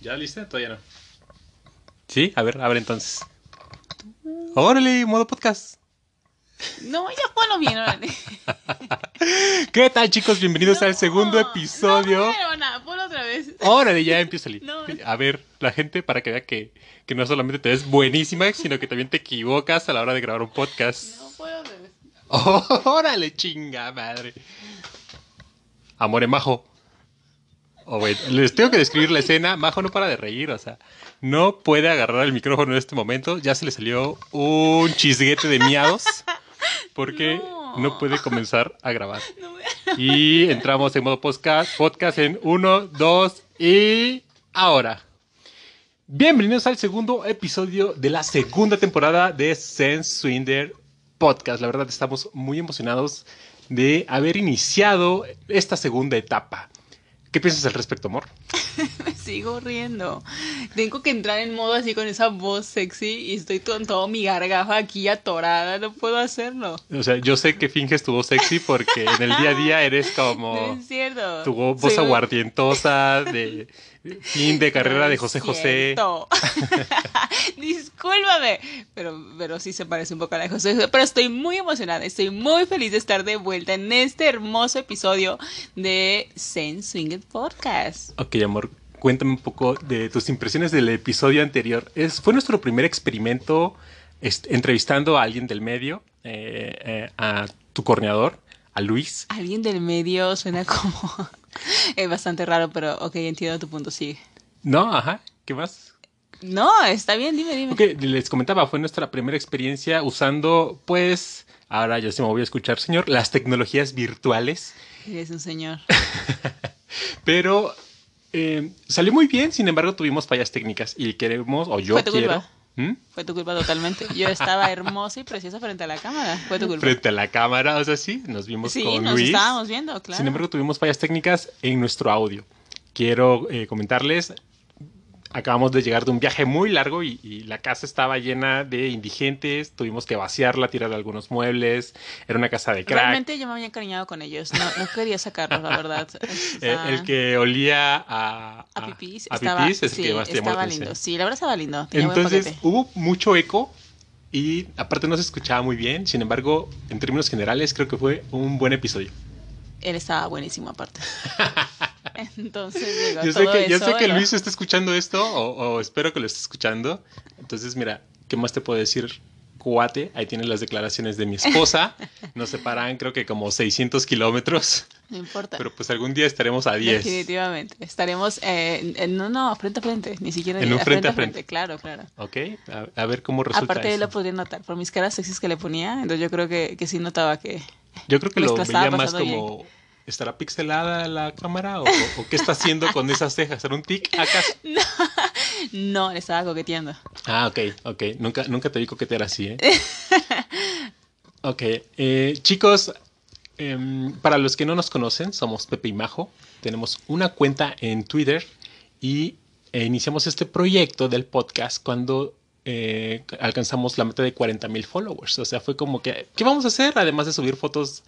¿Ya lista? Todavía no. Sí, a ver, a ver entonces. Órale, modo podcast. No, ya ponlo bien, órale. ¿Qué tal, chicos? Bienvenidos al segundo episodio. No, no, no, ponlo otra vez. Órale, ya empieza a No. A ver, la gente, para que vea que, que no solamente te ves buenísima, sino que también te equivocas a la hora de grabar un podcast. No puedo otra vez. órale, chinga madre. Amore Majo. Oh, wait, les tengo que describir la escena. Majo no para de reír, o sea, no puede agarrar el micrófono en este momento. Ya se le salió un chisguete de miados porque No. no, puede comenzar a grabar. No me- Y entramos en modo podcast, podcast en 1, 2 y ahora. Bienvenidos al segundo episodio de la segunda temporada de Sense Swinder Podcast. La verdad estamos muy emocionados de haber iniciado esta segunda etapa. ¿Qué piensas al respecto, amor? Me sigo riendo. Tengo que entrar en modo así con esa voz sexy y estoy con todo mi gargajo aquí atorada. No puedo hacerlo. O sea, yo sé que finges tu voz sexy porque en el día a día eres No como es cierto. tu voz Soy- aguardientosa de fin de carrera de José José. Discúlpame. Pero, pero sí se parece un poco a la de José José. Pero estoy muy emocionada. Estoy muy feliz de estar de vuelta en este hermoso episodio de Zen Swinged Podcast. Ok, amor, cuéntame un poco de tus impresiones del episodio anterior. Es, fue nuestro primer experimento entrevistando a alguien del medio, eh, eh, a tu corneador, a Luis. Alguien del medio suena como. Es bastante raro, pero ok, entiendo tu punto. Sigue. No, ajá, ¿qué más? No, está bien, dime, dime. Ok, les comentaba, fue nuestra primera experiencia usando, pues, ahora ya se me voy a escuchar, señor, las tecnologías virtuales. Eres un señor. Pero eh, salió muy bien, sin embargo, tuvimos fallas técnicas y queremos, o yo quiero. culpa. ¿Mm? Fue tu culpa totalmente. Yo estaba hermosa y preciosa frente a la cámara. Fue tu culpa. Frente a la cámara, o sea, sí, nos vimos Sí, con nos Luis. estábamos viendo, claro. Sin embargo, tuvimos fallas técnicas en nuestro audio. Quiero eh, comentarles, acabamos de llegar de un viaje muy largo y, y la casa estaba llena de indigentes, tuvimos que vaciarla, tirar algunos muebles, era una casa de crack. Realmente yo me había encariñado con ellos. No, no quería sacarlos, la verdad. O Eh, sea, el que olía a, a pipís a estaba, pipís es el sí, que más te llamó la estaba lindo. Sí, la verdad estaba lindo. Tenía Entonces hubo mucho eco y aparte no se escuchaba muy bien, sin embargo, en términos generales creo que fue un buen episodio. Él estaba buenísimo aparte. Entonces llegó Yo sé todo que, yo eso, sé que Luis está escuchando esto, o, o espero que lo esté escuchando. Entonces, mira, ¿qué más te puedo decir? Cuate, ahí tienes las declaraciones de mi esposa. Nos separan, creo que como 600 kilómetros. No importa. Pero pues algún día estaremos a 10. Definitivamente. Estaremos, eh, en- no, no, frente a frente, ni siquiera En un frente a frente. Claro, claro. ¿Ok? A, a ver cómo resulta Aparte, eso. lo podría notar por mis caras sexys que le ponía. Entonces, yo creo que, que sí notaba que. Yo creo que lo veía más como... ¿Estará pixelada la cámara? ¿O, o qué está haciendo con esas cejas? ¿Será un tic acaso? No, le estaba coqueteando. Ah, ok, ok. Nunca, nunca te vi coquetear así, ¿eh? ok. eh, chicos, em, para los que no nos conocen, somos Pepe y Majo. Tenemos una cuenta en Twitter y eh, iniciamos este proyecto del podcast cuando eh, alcanzamos la meta de 40 mil followers. O sea, fue como que, ¿qué vamos a hacer? Además de subir fotos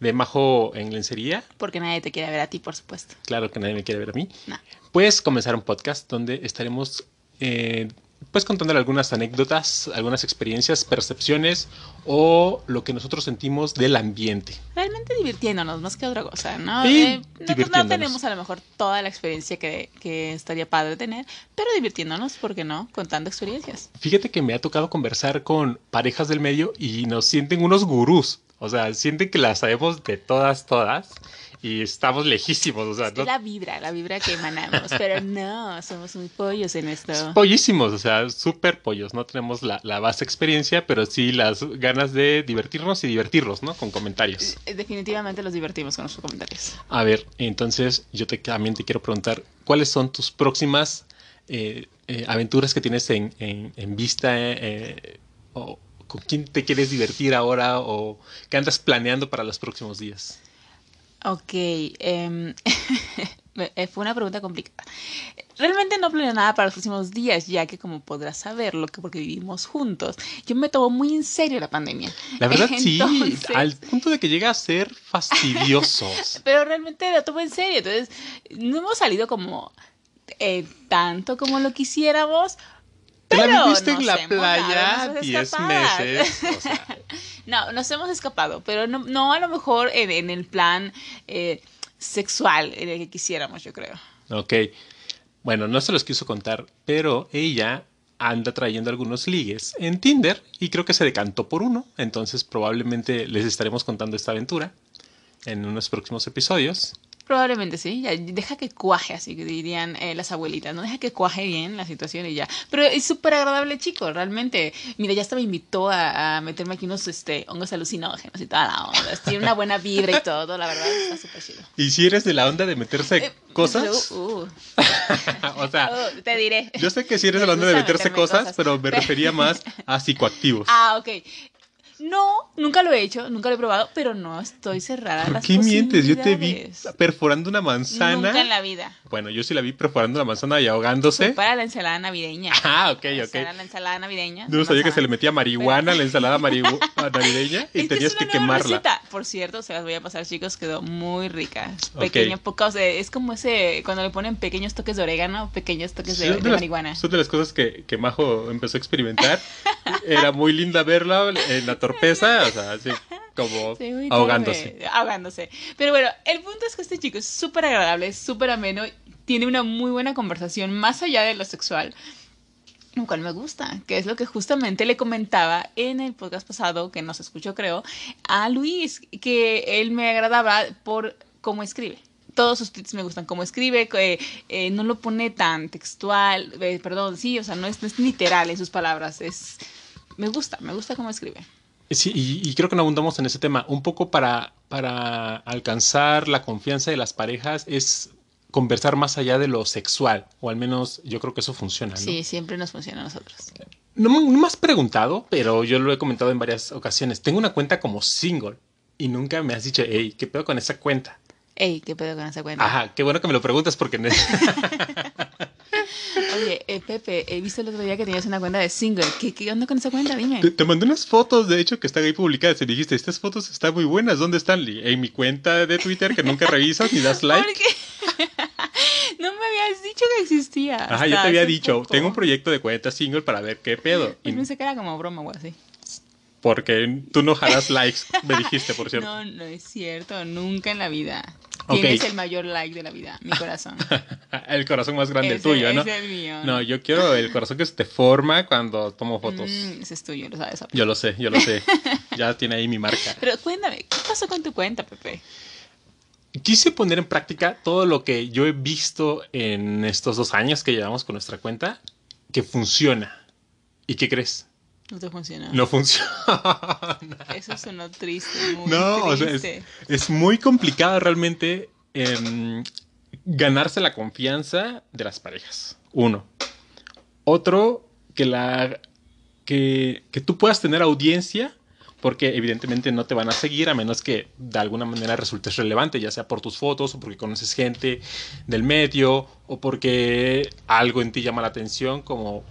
de Majo en lencería. Porque nadie te quiere ver a ti, por supuesto. Claro que nadie me quiere ver a mí. No. Pues comenzar un podcast donde estaremos eh, pues contándole algunas anécdotas, algunas experiencias, percepciones o lo que nosotros sentimos del ambiente. Realmente divirtiéndonos, más que otra cosa, ¿no? Eh, no- no, tenemos a lo mejor toda la experiencia que, que estaría padre tener, pero divirtiéndonos, ¿por qué no? Contando experiencias. Fíjate que me ha tocado conversar con parejas del medio y nos sienten unos gurús. O sea, sienten que las sabemos de todas, todas. Y estamos lejísimos. O sea, Es no- la vibra, la vibra que emanamos, pero no, somos muy pollos en esto. pollísimos, o sea, súper pollos. No tenemos la, la vasta experiencia, pero sí las ganas de divertirnos y divertirlos, ¿no? Con comentarios. Eh, Definitivamente los divertimos con nuestros comentarios. A ver, entonces yo te, también te quiero preguntar, ¿cuáles son tus próximas eh, eh, aventuras que tienes en, en- en vista? eh, o con quién te quieres divertir ahora? ¿O qué andas planeando para los próximos días? Ok, em, eh, fue una pregunta complicada. Realmente no planeo nada para los próximos días, ya que como podrás saberlo, que porque vivimos juntos, yo me tomo muy en serio la pandemia. La verdad sí, Entonces- al punto de que llega a ser fastidiosos. Pero realmente lo tomo en serio, entonces no hemos salido como eh, tanto como lo quisiéramos. Te la viviste en la playa dado nuestras 10 escapadas. meses. O sea, No, nos hemos escapado, pero no, no a lo mejor en, en el plan eh, sexual en el que quisiéramos, yo creo. ok. Bueno, no se los quiso contar, pero ella anda trayendo algunos ligues en Tinder y creo que se decantó por uno. Entonces probablemente les estaremos contando esta aventura en unos próximos episodios. Probablemente sí, ya, deja que cuaje, así que dirían eh, las abuelitas, no deja que cuaje bien la situación y ya. Pero es súper agradable chico, realmente. Mira, ya hasta me invitó a, a meterme aquí unos este, hongos alucinógenos y toda la onda. Tiene una buena vibra y todo, la verdad, está súper chido. Y si eres de la onda de meterse Eh, cosas, Uh, uh, o sea, uh, te diré. yo sé que si eres de la onda de meterse cosas, cosas. pero me refería más a psicoactivos. Ah, ok. No, nunca lo he hecho, nunca lo he probado, pero no estoy cerrada a ¿Por las qué mientes? Yo te vi perforando una manzana. Nunca en la vida. Bueno, yo sí la vi perforando la manzana y ahogándose. Para la ensalada navideña. Ah, ok, O ok. sea, la ensalada navideña. No sabía que se le metía marihuana a la ensalada marihu- navideña y Es tenías es que una nueva quemarla. receta. Por cierto, se las voy a pasar, chicos. Quedó muy rica. Pequeño, pocos. eh, es como ese. Cuando le ponen pequeños toques de orégano, pequeños toques de, Son de de las- marihuana. son de las cosas que, que Majo empezó a experimentar. Era muy linda verla en la torpeza, o sea, así como Sí, ahogándose. torpe, ahogándose. Pero bueno, el punto es que este chico es súper agradable, súper ameno, tiene una muy buena conversación más allá de lo sexual. Lo cual me gusta, que es lo que justamente le comentaba en el podcast pasado, que nos escuchó creo, a Luis, que él me agradaba por cómo escribe. Todos sus tweets me gustan cómo escribe, que eh, no lo pone tan textual, eh, perdón, sí, o sea, no es, no es literal en sus palabras, es... Me gusta, me gusta cómo escribe. Sí, y, y creo que no abundamos en ese tema. Un poco para, para alcanzar la confianza de las parejas es conversar más allá de lo sexual, o al menos yo creo que eso funciona, ¿no? Sí, siempre nos funciona a nosotros. No, me- no me has preguntado, pero yo lo he comentado en varias ocasiones. Tengo una cuenta como single y nunca me has dicho, hey, ¿qué pedo con esa cuenta? Ey, ¿qué pedo con esa cuenta? Ajá, qué bueno que me lo preguntas porque Oye, eh, Pepe, he visto el otro día que tenías una cuenta de single. ¿Qué, qué onda con esa cuenta? Dime. te, te mandé unas fotos, de hecho, que están ahí publicadas y dijiste, estas fotos están muy buenas, ¿dónde están? En mi cuenta de Twitter que nunca revisas ni das like. ¿Por qué? no me habías dicho que existía. Ajá, yo te había dicho, poco. tengo un proyecto de cuenta single para ver qué pedo. Pues Y- pensé que era como broma o así. porque tú no jalas likes, me dijiste, por cierto. No, no es cierto. Nunca en la vida. Ok. Tienes el mayor like de la vida, mi corazón. el corazón más grande Ese- tuyo, ¿no? Es el mío. No, yo quiero el corazón que se te forma cuando tomo fotos. Mm, ese es tuyo, lo sabes. Yo lo sé, yo lo sé. Ya tiene ahí mi marca. Pero cuéntame, ¿qué pasó con tu cuenta, Pepe? Quise poner en práctica todo lo que yo he visto en estos dos años que llevamos con nuestra cuenta, que funciona. ¿Y qué crees? No te funcionó. No funciona. Eso sonó triste, muy No, o sea, es, muy complicado realmente em, ganarse la confianza de las parejas. Uno. Otro, que la que, que tú puedas tener audiencia, porque evidentemente no te van a seguir a menos que de alguna manera resultes relevante, ya sea por tus fotos o porque conoces gente del medio o porque algo en ti llama la atención, como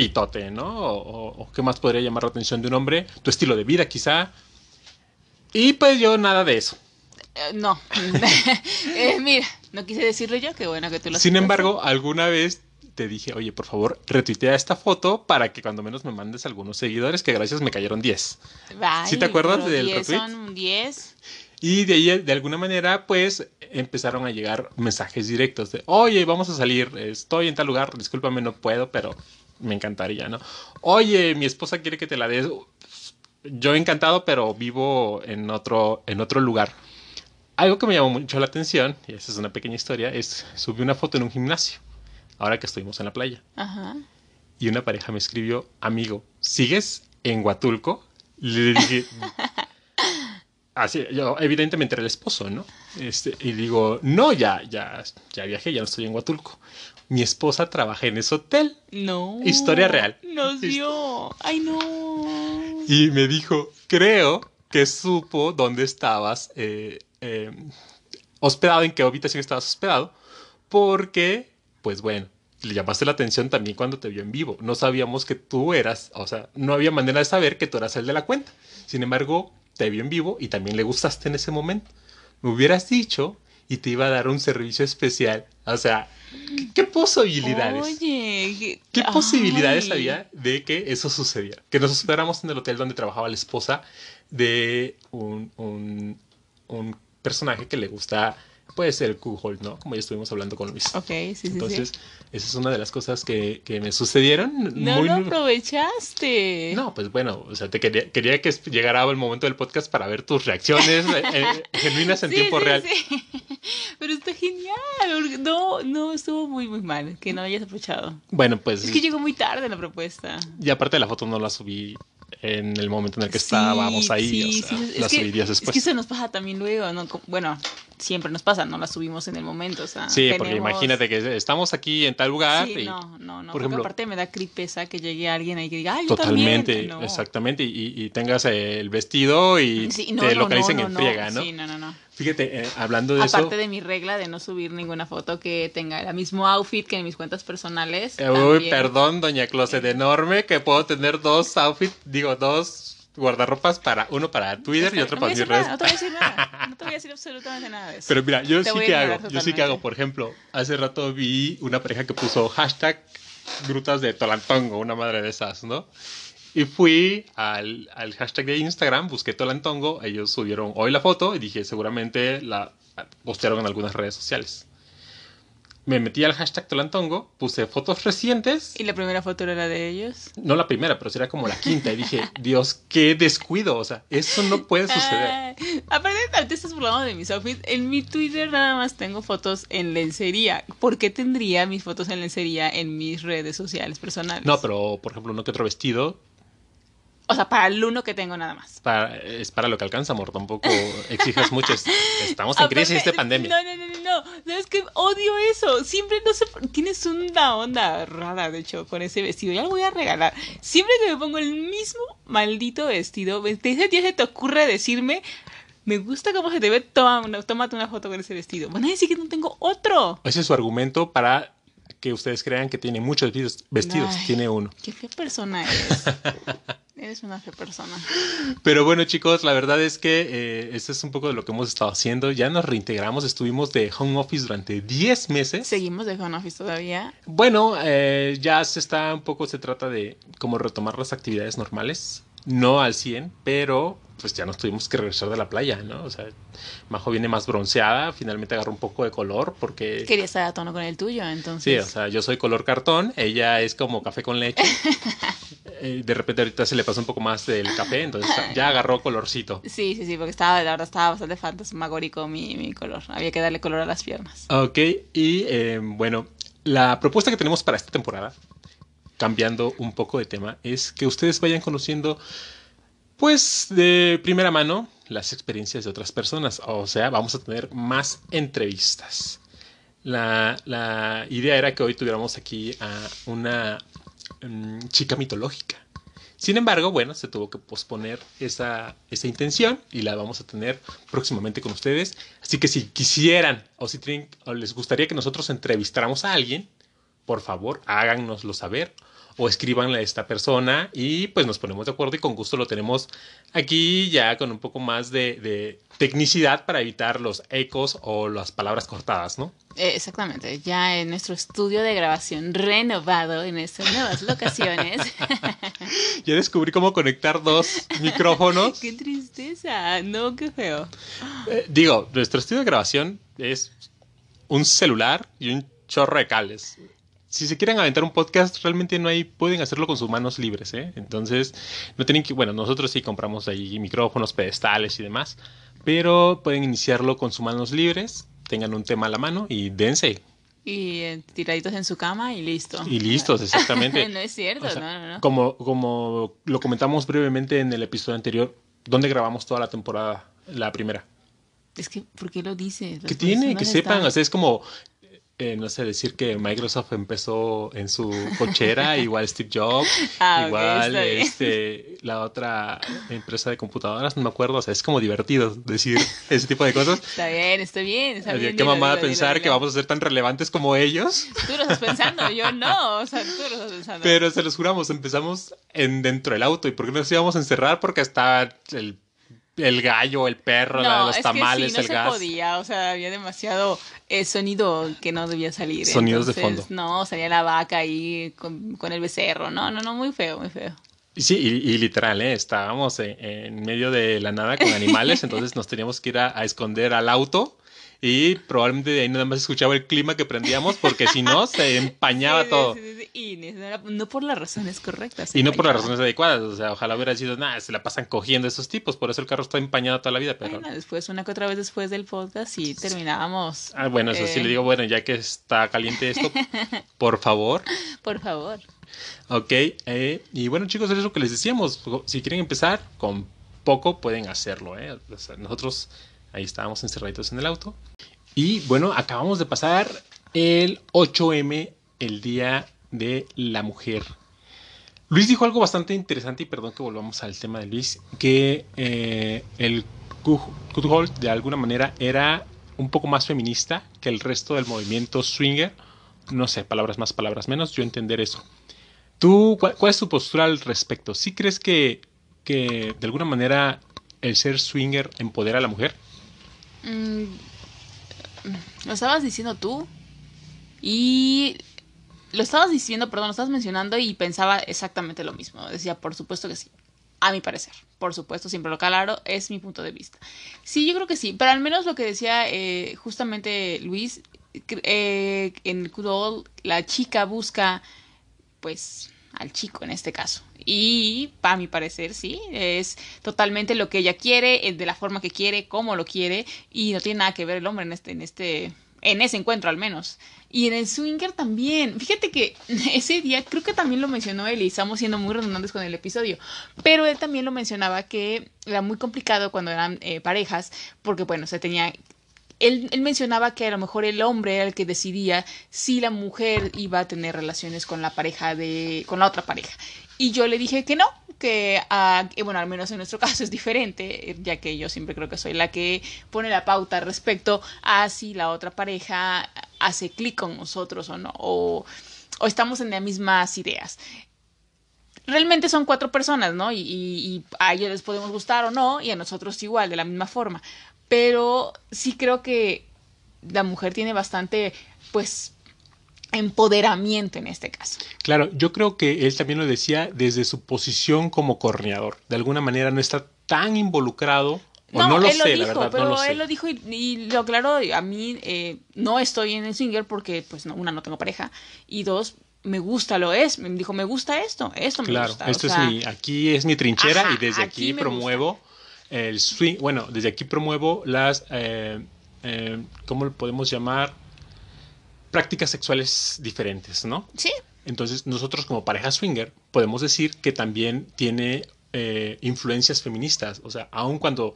pitote, ¿no? O, o- qué más podría llamar la atención de un hombre, tu estilo de vida quizá. Y pues yo nada de eso. Eh, no. Eh, mira, no quise decirlo yo, qué bueno que tú lo Sin embargo, alguna vez te dije, oye, por favor, retuitea esta foto para que cuando menos me mandes algunos seguidores, que gracias me cayeron 10. Ay, ¿Sí te acuerdas del 10 retweet? Son 10. Y de ahí, de alguna manera, pues empezaron a llegar mensajes directos de, oye, vamos a salir, estoy en tal lugar, discúlpame, no puedo, pero me encantaría, ¿no? Oye, mi esposa quiere que te la des. Yo encantado, pero vivo en otro, en otro lugar. Algo que me llamó mucho la atención, y esa es una pequeña historia, es subí una foto en un gimnasio, ahora que estuvimos en la playa. Ajá. Y una pareja me escribió, amigo, ¿sigues en Huatulco? Le dije, así, yo evidentemente era el esposo, ¿no? Este, y digo, no, ya, ya, ya viajé, ya no estoy en Huatulco. Mi esposa trabaja en ese hotel. No. Historia real. Nos dio. Ay, no. Y me dijo, creo que supo dónde estabas eh, eh, hospedado, en qué habitación estabas hospedado, porque, pues bueno, le llamaste la atención también cuando te vio en vivo. No sabíamos que tú eras, o sea, no había manera de saber que tú eras el de la cuenta. Sin embargo, te vio en vivo y también le gustaste en ese momento. Me hubieras dicho y te iba a dar un servicio especial. O sea, ¿qué, qué posibilidades? Oye, ¿qué, ¿Qué ay. posibilidades había de que eso sucediera? Que nos esperáramos en el hotel donde trabajaba la esposa de un, un, un personaje que le gusta, puede ser el ¿no? Como ya estuvimos hablando con Luis. Ok, sí, sí, Entonces, sí. esa es una de las cosas que, que me sucedieron. No muy- lo aprovechaste. No, pues bueno, o sea, te quería, quería que llegara el momento del podcast para ver tus reacciones eh, eh, genuinas en Sí, tiempo sí, real. sí. Pero está genial. No, no, estuvo muy, muy mal que no hayas aprovechado. Bueno, pues, Es que llegó muy tarde la propuesta. y aparte de la foto no la subí en el momento en el que estábamos ahí, sí, o sea, sí, es la subí días Es después. que eso nos pasa también luego, ¿no? Bueno, siempre nos pasa, no la subimos en el momento, o sea, Sí, porque imagínate que estamos aquí en tal lugar Sí, y no, no, no, por porque ejemplo- aparte me da cripesa que llegue alguien ahí que diga, ay, yo totalmente, también. No. exactamente, y, y tengas el vestido y Sí, no, te no, localicen en friega, ¿no? Sí, no, no, no. Fíjate, eh, hablando de Aparte eso, de mi regla de no subir ninguna foto que tenga el mismo outfit que en mis cuentas personales. uy, también. perdón, doña Closet enorme, que puedo tener dos outfits, digo, dos guardarropas para uno para Twitter y otro no para mis redes. nada, no te voy a decir nada. No te voy a decir absolutamente nada de eso. Pero mira, yo Te sí que hago, yo sí que totalmente. hago, por ejemplo, hace rato vi una pareja que puso hashtag grutas de Tolantongo, una madre de esas, ¿no? Y fui al, al hashtag de Instagram, busqué Tolantongo, ellos subieron hoy la foto y dije, seguramente la postearon en algunas redes sociales. Me metí al hashtag Tolantongo, puse fotos recientes, ¿Y la primera foto era la de ellos? no la primera, pero sería como la quinta, y dije, Dios, qué descuido, o sea, eso no puede suceder. Aparte, te estás burlando de mis outfits. En mi Twitter nada más tengo fotos en lencería. ¿Por qué tendría mis fotos en lencería en mis redes sociales personales? No, pero por ejemplo, uno que otro vestido O sea, para el uno que tengo nada más. para- es para lo que alcanza, amor. Tampoco exijas mucho. Es- Estamos en crisis de pandemia. No, no, no, no. ¿Sabes qué? Odio eso. Siempre, no sé, tienes una onda rara, de hecho, con ese vestido. Ya lo voy a regalar. Siempre que me pongo el mismo maldito vestido, desde día se te ocurre decirme, me gusta cómo se te ve, toma una, tómate una foto con ese vestido. Van a decir que no tengo otro. Ese es su argumento para que ustedes crean que tiene muchos vestidos. Ay. Tiene uno. Qué fea persona eres. Eres una fea persona. Pero bueno, chicos, la verdad es que eh, eso es un poco de lo que hemos estado haciendo. Ya nos reintegramos. Estuvimos de home office durante 10 meses. Seguimos de home office todavía. Bueno, eh, ya se está un poco, se trata de como retomar las actividades normales. No al 100, pero pues ya nos tuvimos que regresar de la playa, ¿no? O sea, Majo viene más bronceada, finalmente agarró un poco de color porque... Quería estar a tono con el tuyo, Sí, entonces. o sea, yo soy color cartón, ella es como café con leche. Eh, de repente ahorita se le pasó un poco más del café, entonces ya agarró colorcito. Sí, sí, sí, porque estaba, la verdad, estaba bastante fantasmagórico mi, mi color. Había que darle color a las piernas. Ok, y eh, bueno, la propuesta que tenemos para esta temporada, cambiando un poco de tema, es que ustedes vayan conociendo, pues, de primera mano las experiencias de otras personas. O sea, vamos a tener más entrevistas. La, la idea era que hoy tuviéramos aquí a una mm, chica mitológica. Sin embargo, bueno, se tuvo que posponer esa, esa intención y la vamos a tener próximamente con ustedes. Así que si quisieran o si les gustaría que nosotros entrevistáramos a alguien, por favor, háganoslo saber o escríbanle a esta persona y pues nos ponemos de acuerdo y con gusto lo tenemos aquí ya con un poco más de, de tecnicidad para evitar los ecos o las palabras cortadas, ¿no? Eh, exactamente, ya en nuestro estudio de grabación renovado en estas nuevas locaciones. Ya descubrí cómo conectar dos micrófonos. ¡Qué tristeza! No, qué feo. Eh, digo, nuestro estudio de grabación es un celular y un chorro de cables. Si se quieren aventar un podcast, realmente no hay, pueden hacerlo con sus manos libres, ¿eh? Entonces, no tienen que, bueno, nosotros sí compramos ahí micrófonos, pedestales y demás, pero pueden iniciarlo con sus manos libres, tengan un tema a la mano y dense. Y eh, tiraditos en su cama y listo. Y listos, exactamente. no es cierto, O sea, no, no, no. Como, como lo comentamos brevemente en el episodio anterior, ¿dónde grabamos toda la temporada? La primera. Es que, ¿por qué lo dices? Que Las tiene, que sepan, están- o sea, es como, eh, no sé, decir que Microsoft empezó en su cochera, igual Steve Jobs, Ah, igual este, la otra empresa de computadoras, no me acuerdo, o sea, es como divertido decir ese tipo de cosas. Está bien, está bien. Está bien Qué mamada pensar dilo, que vamos a ser tan relevantes como ellos, Tú lo estás pensando, yo no. O sea, tú lo estás pensando. pero se los juramos, empezamos en dentro del auto y ¿por qué nos íbamos a encerrar? Porque estaba el el gallo, el perro, la de los es tamales, que sí, no el se gas. podía, o sea, había demasiado eh, sonido que no debía salir. Sonidos de entonces, fondo. No, salía la vaca ahí con, con el becerro, no, no, no, muy feo, muy feo. Sí, y, y literal, ¿eh? estábamos en, en medio de la nada con animales, entonces nos teníamos que ir a, a esconder al auto y probablemente de ahí nada más escuchaba el clima que prendíamos porque si no se empañaba Sí, todo. sí, sí, Y no, por las razones correctas. Y no por las razones adecuadas, o sea, ojalá hubiera sido, nada, se la pasan cogiendo esos tipos, por eso el carro está empañado toda la vida, pero... Bueno, después, una que otra vez después del podcast, sí terminábamos. Ah, bueno, eso sí eh, le digo, bueno, ya que está caliente esto, por favor. Por favor. Ok, eh, y bueno chicos, es lo que les decíamos, si quieren empezar con poco pueden hacerlo, ¿eh? O sea, nosotros ahí estábamos encerraditos en el auto. Y bueno, acabamos de pasar el 8M, el Día de la Mujer. Luis dijo algo bastante interesante, y perdón que volvamos al tema de Luis, que eh, el Kuthold de alguna manera era un poco más feminista que el resto del movimiento swinger. No sé, palabras más, palabras menos, yo entender eso. ¿Tú, cuál, es tu postura al respecto? ¿Sí crees que, que de alguna manera el ser swinger empodera a la mujer? Mm, lo estabas diciendo tú. Y lo estabas diciendo, perdón, lo estabas mencionando y pensaba exactamente lo mismo. Decía, por supuesto que sí. A mi parecer. Por supuesto, siempre lo claro, es mi punto de vista. Sí, yo creo que sí. Pero al menos lo que decía eh, justamente Luis, eh, en Kudol, la chica busca, pues, al chico en este caso. Y, para mi parecer, sí, es totalmente lo que ella quiere, eh, de la forma que quiere, cómo lo quiere, y no tiene nada que ver el hombre en este, en este, en ese encuentro al menos. Y en el swinger también. Fíjate que ese día creo que también lo mencionó él y estamos siendo muy redundantes con el episodio. Pero él también lo mencionaba que era muy complicado cuando eran eh, parejas, porque bueno, se tenía él, mencionaba que a lo mejor el hombre era el que decidía si la mujer iba a tener relaciones con la pareja de, con la otra pareja. Y yo le dije que no, que, ah, que, bueno, al menos en nuestro caso es diferente, ya que yo siempre creo que soy la que pone la pauta respecto a si la otra pareja hace clic con nosotros o no, o, o estamos en las mismas ideas realmente son cuatro personas, ¿no? Y, y, y, a ellos les podemos gustar o no, y a nosotros igual, de la misma forma. Pero sí creo que la mujer tiene bastante, pues, empoderamiento en este caso. Claro, yo creo que él también lo decía desde su posición como corneador. De alguna manera no está tan involucrado. O no, no, lo él sé, lo dijo, la verdad, pero no lo él sé. lo dijo y, y lo aclaró. A mí eh, no estoy en el swinger porque, pues, no, una, no tengo pareja. Y dos, me gusta lo es. Me dijo, me gusta esto, esto me claro, gusta. esto o sea, es mi, aquí es mi trinchera ajá, y desde aquí, promuevo gusta. El swing. Bueno, desde aquí promuevo las, eh, eh, ¿cómo lo podemos llamar? Prácticas sexuales diferentes, ¿no? Sí. Entonces, nosotros como pareja swinger podemos decir que también tiene eh, influencias feministas. O sea, aun cuando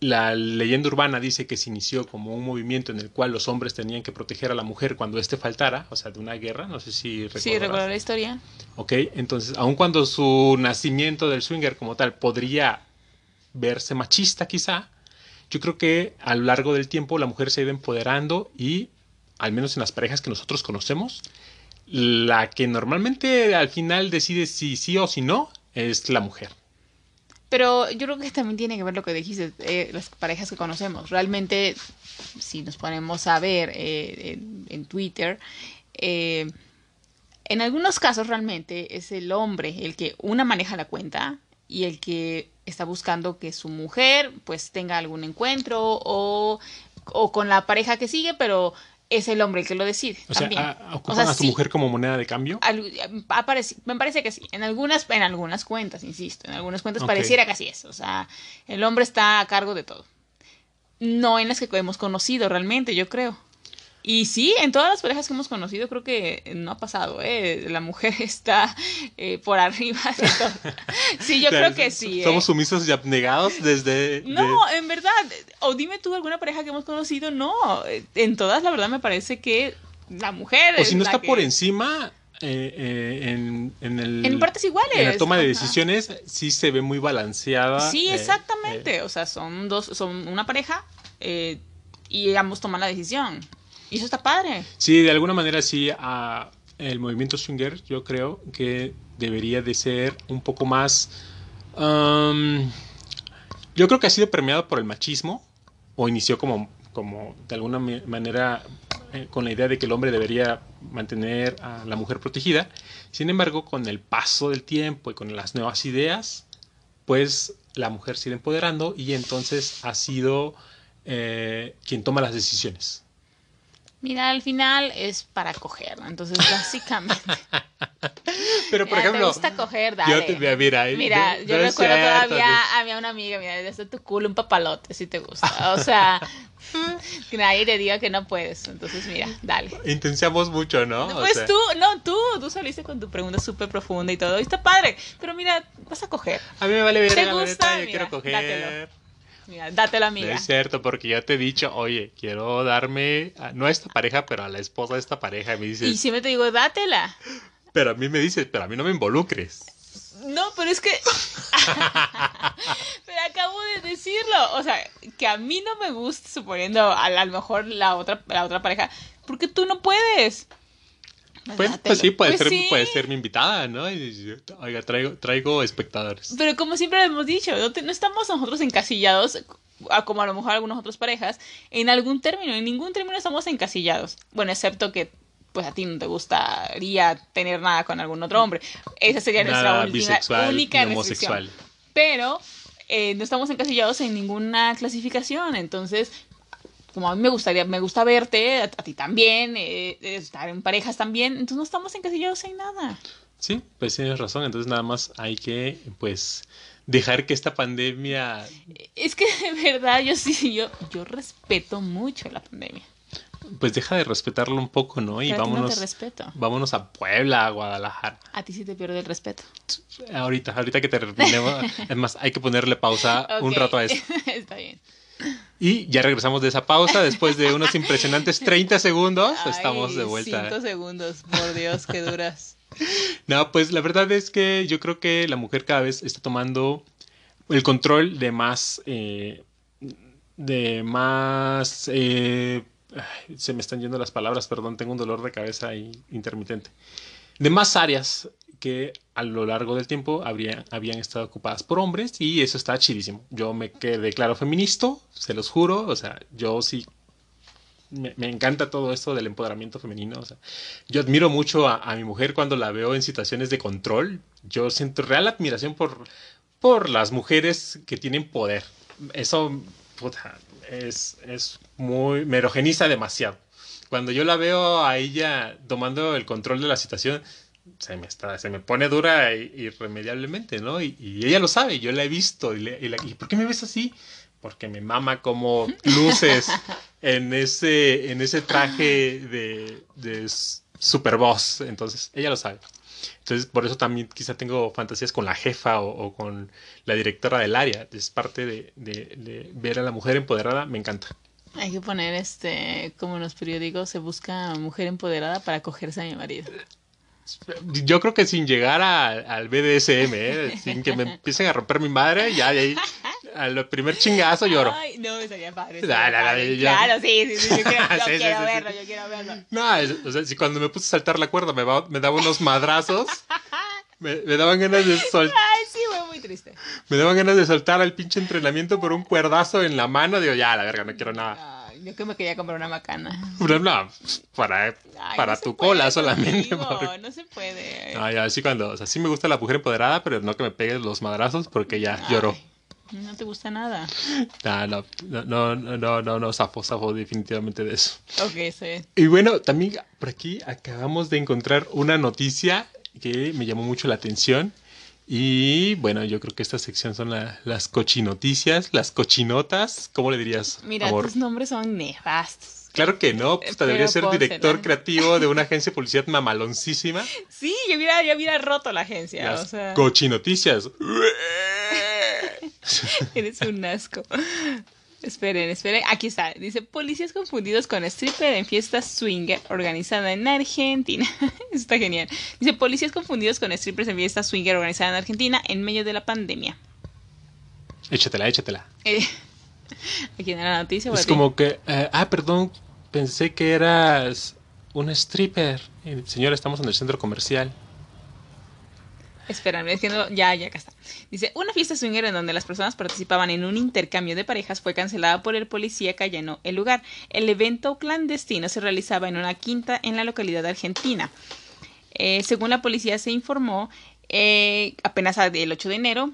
la leyenda urbana dice que se inició como un movimiento en el cual los hombres tenían que proteger a la mujer cuando éste faltara, o sea, de una guerra, no sé si recuerdas. Sí, recuerdo la historia. Ok, entonces, aun cuando su nacimiento del swinger como tal podría verse machista quizá, yo creo que a lo largo del tiempo la mujer se ha ido empoderando y, al menos en las parejas que nosotros conocemos, la que normalmente al final decide si sí o si no es la mujer. Pero yo creo que también tiene que ver lo que dijiste, eh, las parejas que conocemos. Realmente, si nos ponemos a ver eh, en, Twitter, eh, en algunos casos realmente es el hombre el que una maneja la cuenta y el que está buscando que su mujer pues tenga algún encuentro o, o con la pareja que sigue, pero es el hombre el que lo decide. O también. sea, ¿a, ¿ocupan o sea, a su sí, mujer como moneda de cambio? Al, aparece, me parece que sí. En algunas, en algunas cuentas, insisto, en algunas cuentas okay. pareciera que así es. O sea, el hombre está a cargo de todo. No en las que hemos conocido realmente, yo creo. Y sí, en todas las parejas que hemos conocido creo que no ha pasado, ¿eh? La mujer está eh, por arriba de todo. Sí, yo creo que sí. Somos ¿eh? sumisos y abnegados desde... No, de... en verdad. O dime tú alguna pareja que hemos conocido. No, en todas la verdad me parece que la mujer... O si no está que... por encima... Eh, eh, en, en, el, en partes iguales. En la toma de decisiones Ajá. sí se ve muy balanceada. Sí, exactamente. o sea, son dos, son una pareja eh, y ambos toman la decisión. Y eso está padre. Sí, de alguna manera sí, el movimiento swinger yo creo que debería de ser un poco más... Yo creo que ha sido premiado por el machismo o inició como, como de alguna manera eh, con la idea de que el hombre debería mantener a la mujer protegida. Sin embargo, con el paso del tiempo y con las nuevas ideas, pues la mujer se empoderando y entonces ha sido eh, quien toma las decisiones. Mira, al final es para coger, ¿no? Entonces, básicamente. Pero, por ejemplo. Te gusta coger, dale. Yo te, mira, mira, yo recuerdo todavía, había una amiga, mira, desde tu culo un papalote, si te gusta. O sea, que nadie te diga que no puedes. Entonces, mira, dale. Intenciamos mucho, ¿no? Pues tú, no, tú, tú saliste con tu pregunta súper profunda y todo. Y está padre. Pero mira, vas a coger. A mí me vale ver la gusta? yo quiero coger. Dátelo. Mira, dátelo, amiga. es cierto, porque ya te he dicho, oye, quiero darme, a, no a esta pareja, pero a la esposa de esta pareja. Y me dices. Y siempre te digo, dátela. Pero a mí me dices, pero a mí no me involucres. No, pero es que. pero acabo de decirlo. O sea, que a mí no me gusta, suponiendo a, lo mejor la otra, la otra pareja, porque tú no puedes. Pues, pues sí, puede, pues ser, puede ser mi invitada, ¿no? oiga, traigo, traigo espectadores. Pero como siempre lo hemos dicho, no, no estamos nosotros encasillados, como a lo mejor algunas otras parejas, en algún término. En ningún término estamos encasillados. Bueno, excepto que pues a ti no te gustaría tener nada con algún otro hombre. Esa sería nuestra única restricción. Pero eh, no estamos encasillados en ninguna clasificación, entonces como a mí me gustaría, me gusta verte, a, ti también, eh, estar en parejas también, entonces no estamos encasillados en nada. Sí, pues tienes razón, entonces nada más hay que, pues, dejar que esta pandemia... Es que de verdad yo sí, yo, yo respeto mucho la pandemia pues deja de respetarlo un poco, ¿no? Y vámonos. respeto. Vámonos a Puebla, a Guadalajara. A ti sí te pierde el respeto. Ahorita, ahorita que terminemos. es más, hay que ponerle pausa un rato a eso. Está bien. Y ya regresamos de esa pausa. Después de unos impresionantes 30 segundos, estamos de vuelta. 5 segundos, por Dios, qué duras. no, pues la verdad es que yo creo que la mujer cada vez está tomando el control de más. Eh, de más. Eh, se me están yendo las palabras, perdón, tengo un dolor de cabeza intermitente. De más áreas que a lo largo del tiempo habían estado ocupadas por hombres y eso está chidísimo. Yo me quedé claro feminista, se los juro, o sea, yo sí me, encanta todo esto del empoderamiento femenino. O sea, yo admiro mucho a, mi mujer cuando la veo en situaciones de control. Yo siento real admiración por, por las mujeres que tienen poder. Eso, es, es muy, me erogeniza demasiado. Cuando yo la veo a ella tomando el control de la situación, se me, está, se me pone dura irremediablemente, ¿no? Y, ella lo sabe, yo la he visto. Y, y, por qué me ves así? Porque me mama como luces en ese, en ese traje de, de super boss. Entonces, ella lo sabe. Entonces, por eso también quizá tengo fantasías con la jefa o, con la directora del área. Es parte de, de, ver a la mujer empoderada, me encanta. Hay que poner, este, como en los periódicos, se busca mujer empoderada para cogerse a mi marido. Yo creo que sin llegar al BDSM, ¿eh? sin que me empiecen a romper mi madre, ya de ahí, al primer chingazo lloro. Ay, no, estaría padre. Claro, sí, sí, sí, yo quiero, verlo, yo quiero verlo. No, o sea, si cuando me puse a saltar la cuerda me, me daba unos madrazos, me, me daban ganas de soltar. Ay, sí, fue muy triste. Me daban ganas de soltar al pinche entrenamiento por un cuerdazo en la mano, digo, ya, la verga, no quiero nada. Yo que me quería comprar una macana. No, para, para tu cola solamente. No se puede. Ay, así cuando, o sea, sí me gusta la mujer empoderada, pero no que me pegues los madrazos porque ya lloro. No te gusta nada. no, no, no, no, no, no, zafo, zafo definitivamente de eso. Ok, sí. Y bueno, también por aquí acabamos de encontrar una noticia que me llamó mucho la atención. Y bueno, yo creo que esta sección son las cochinoticias, las cochinotas. ¿Cómo le dirías? Mira, tus nombres son nefastos. Claro que no, pues debería ser director creativo de una agencia de publicidad mamaloncísima. Sí, yo hubiera, yo hubiera roto la agencia. o sea... Cochinoticias. Eres un asco. Esperen, esperen. Aquí está. Dice, policías confundidos con stripper en fiesta swinger organizada en Argentina. está genial. Dice, policías confundidos con strippers en fiesta swinger organizada en Argentina en medio de la pandemia. Échatela, échatela. Eh, aquí en la noticia. Es como que, eh, ah, perdón, pensé que eras un stripper. Señora, estamos en el centro comercial. Espera, diciendo, ya, ya, acá está. Dice, una fiesta swinger en donde las personas participaban en un intercambio de parejas fue cancelada por el policía que allanó el lugar. El evento clandestino se realizaba en una quinta en la localidad Argentina. Eh, según la policía se informó, eh, apenas el 8 de enero,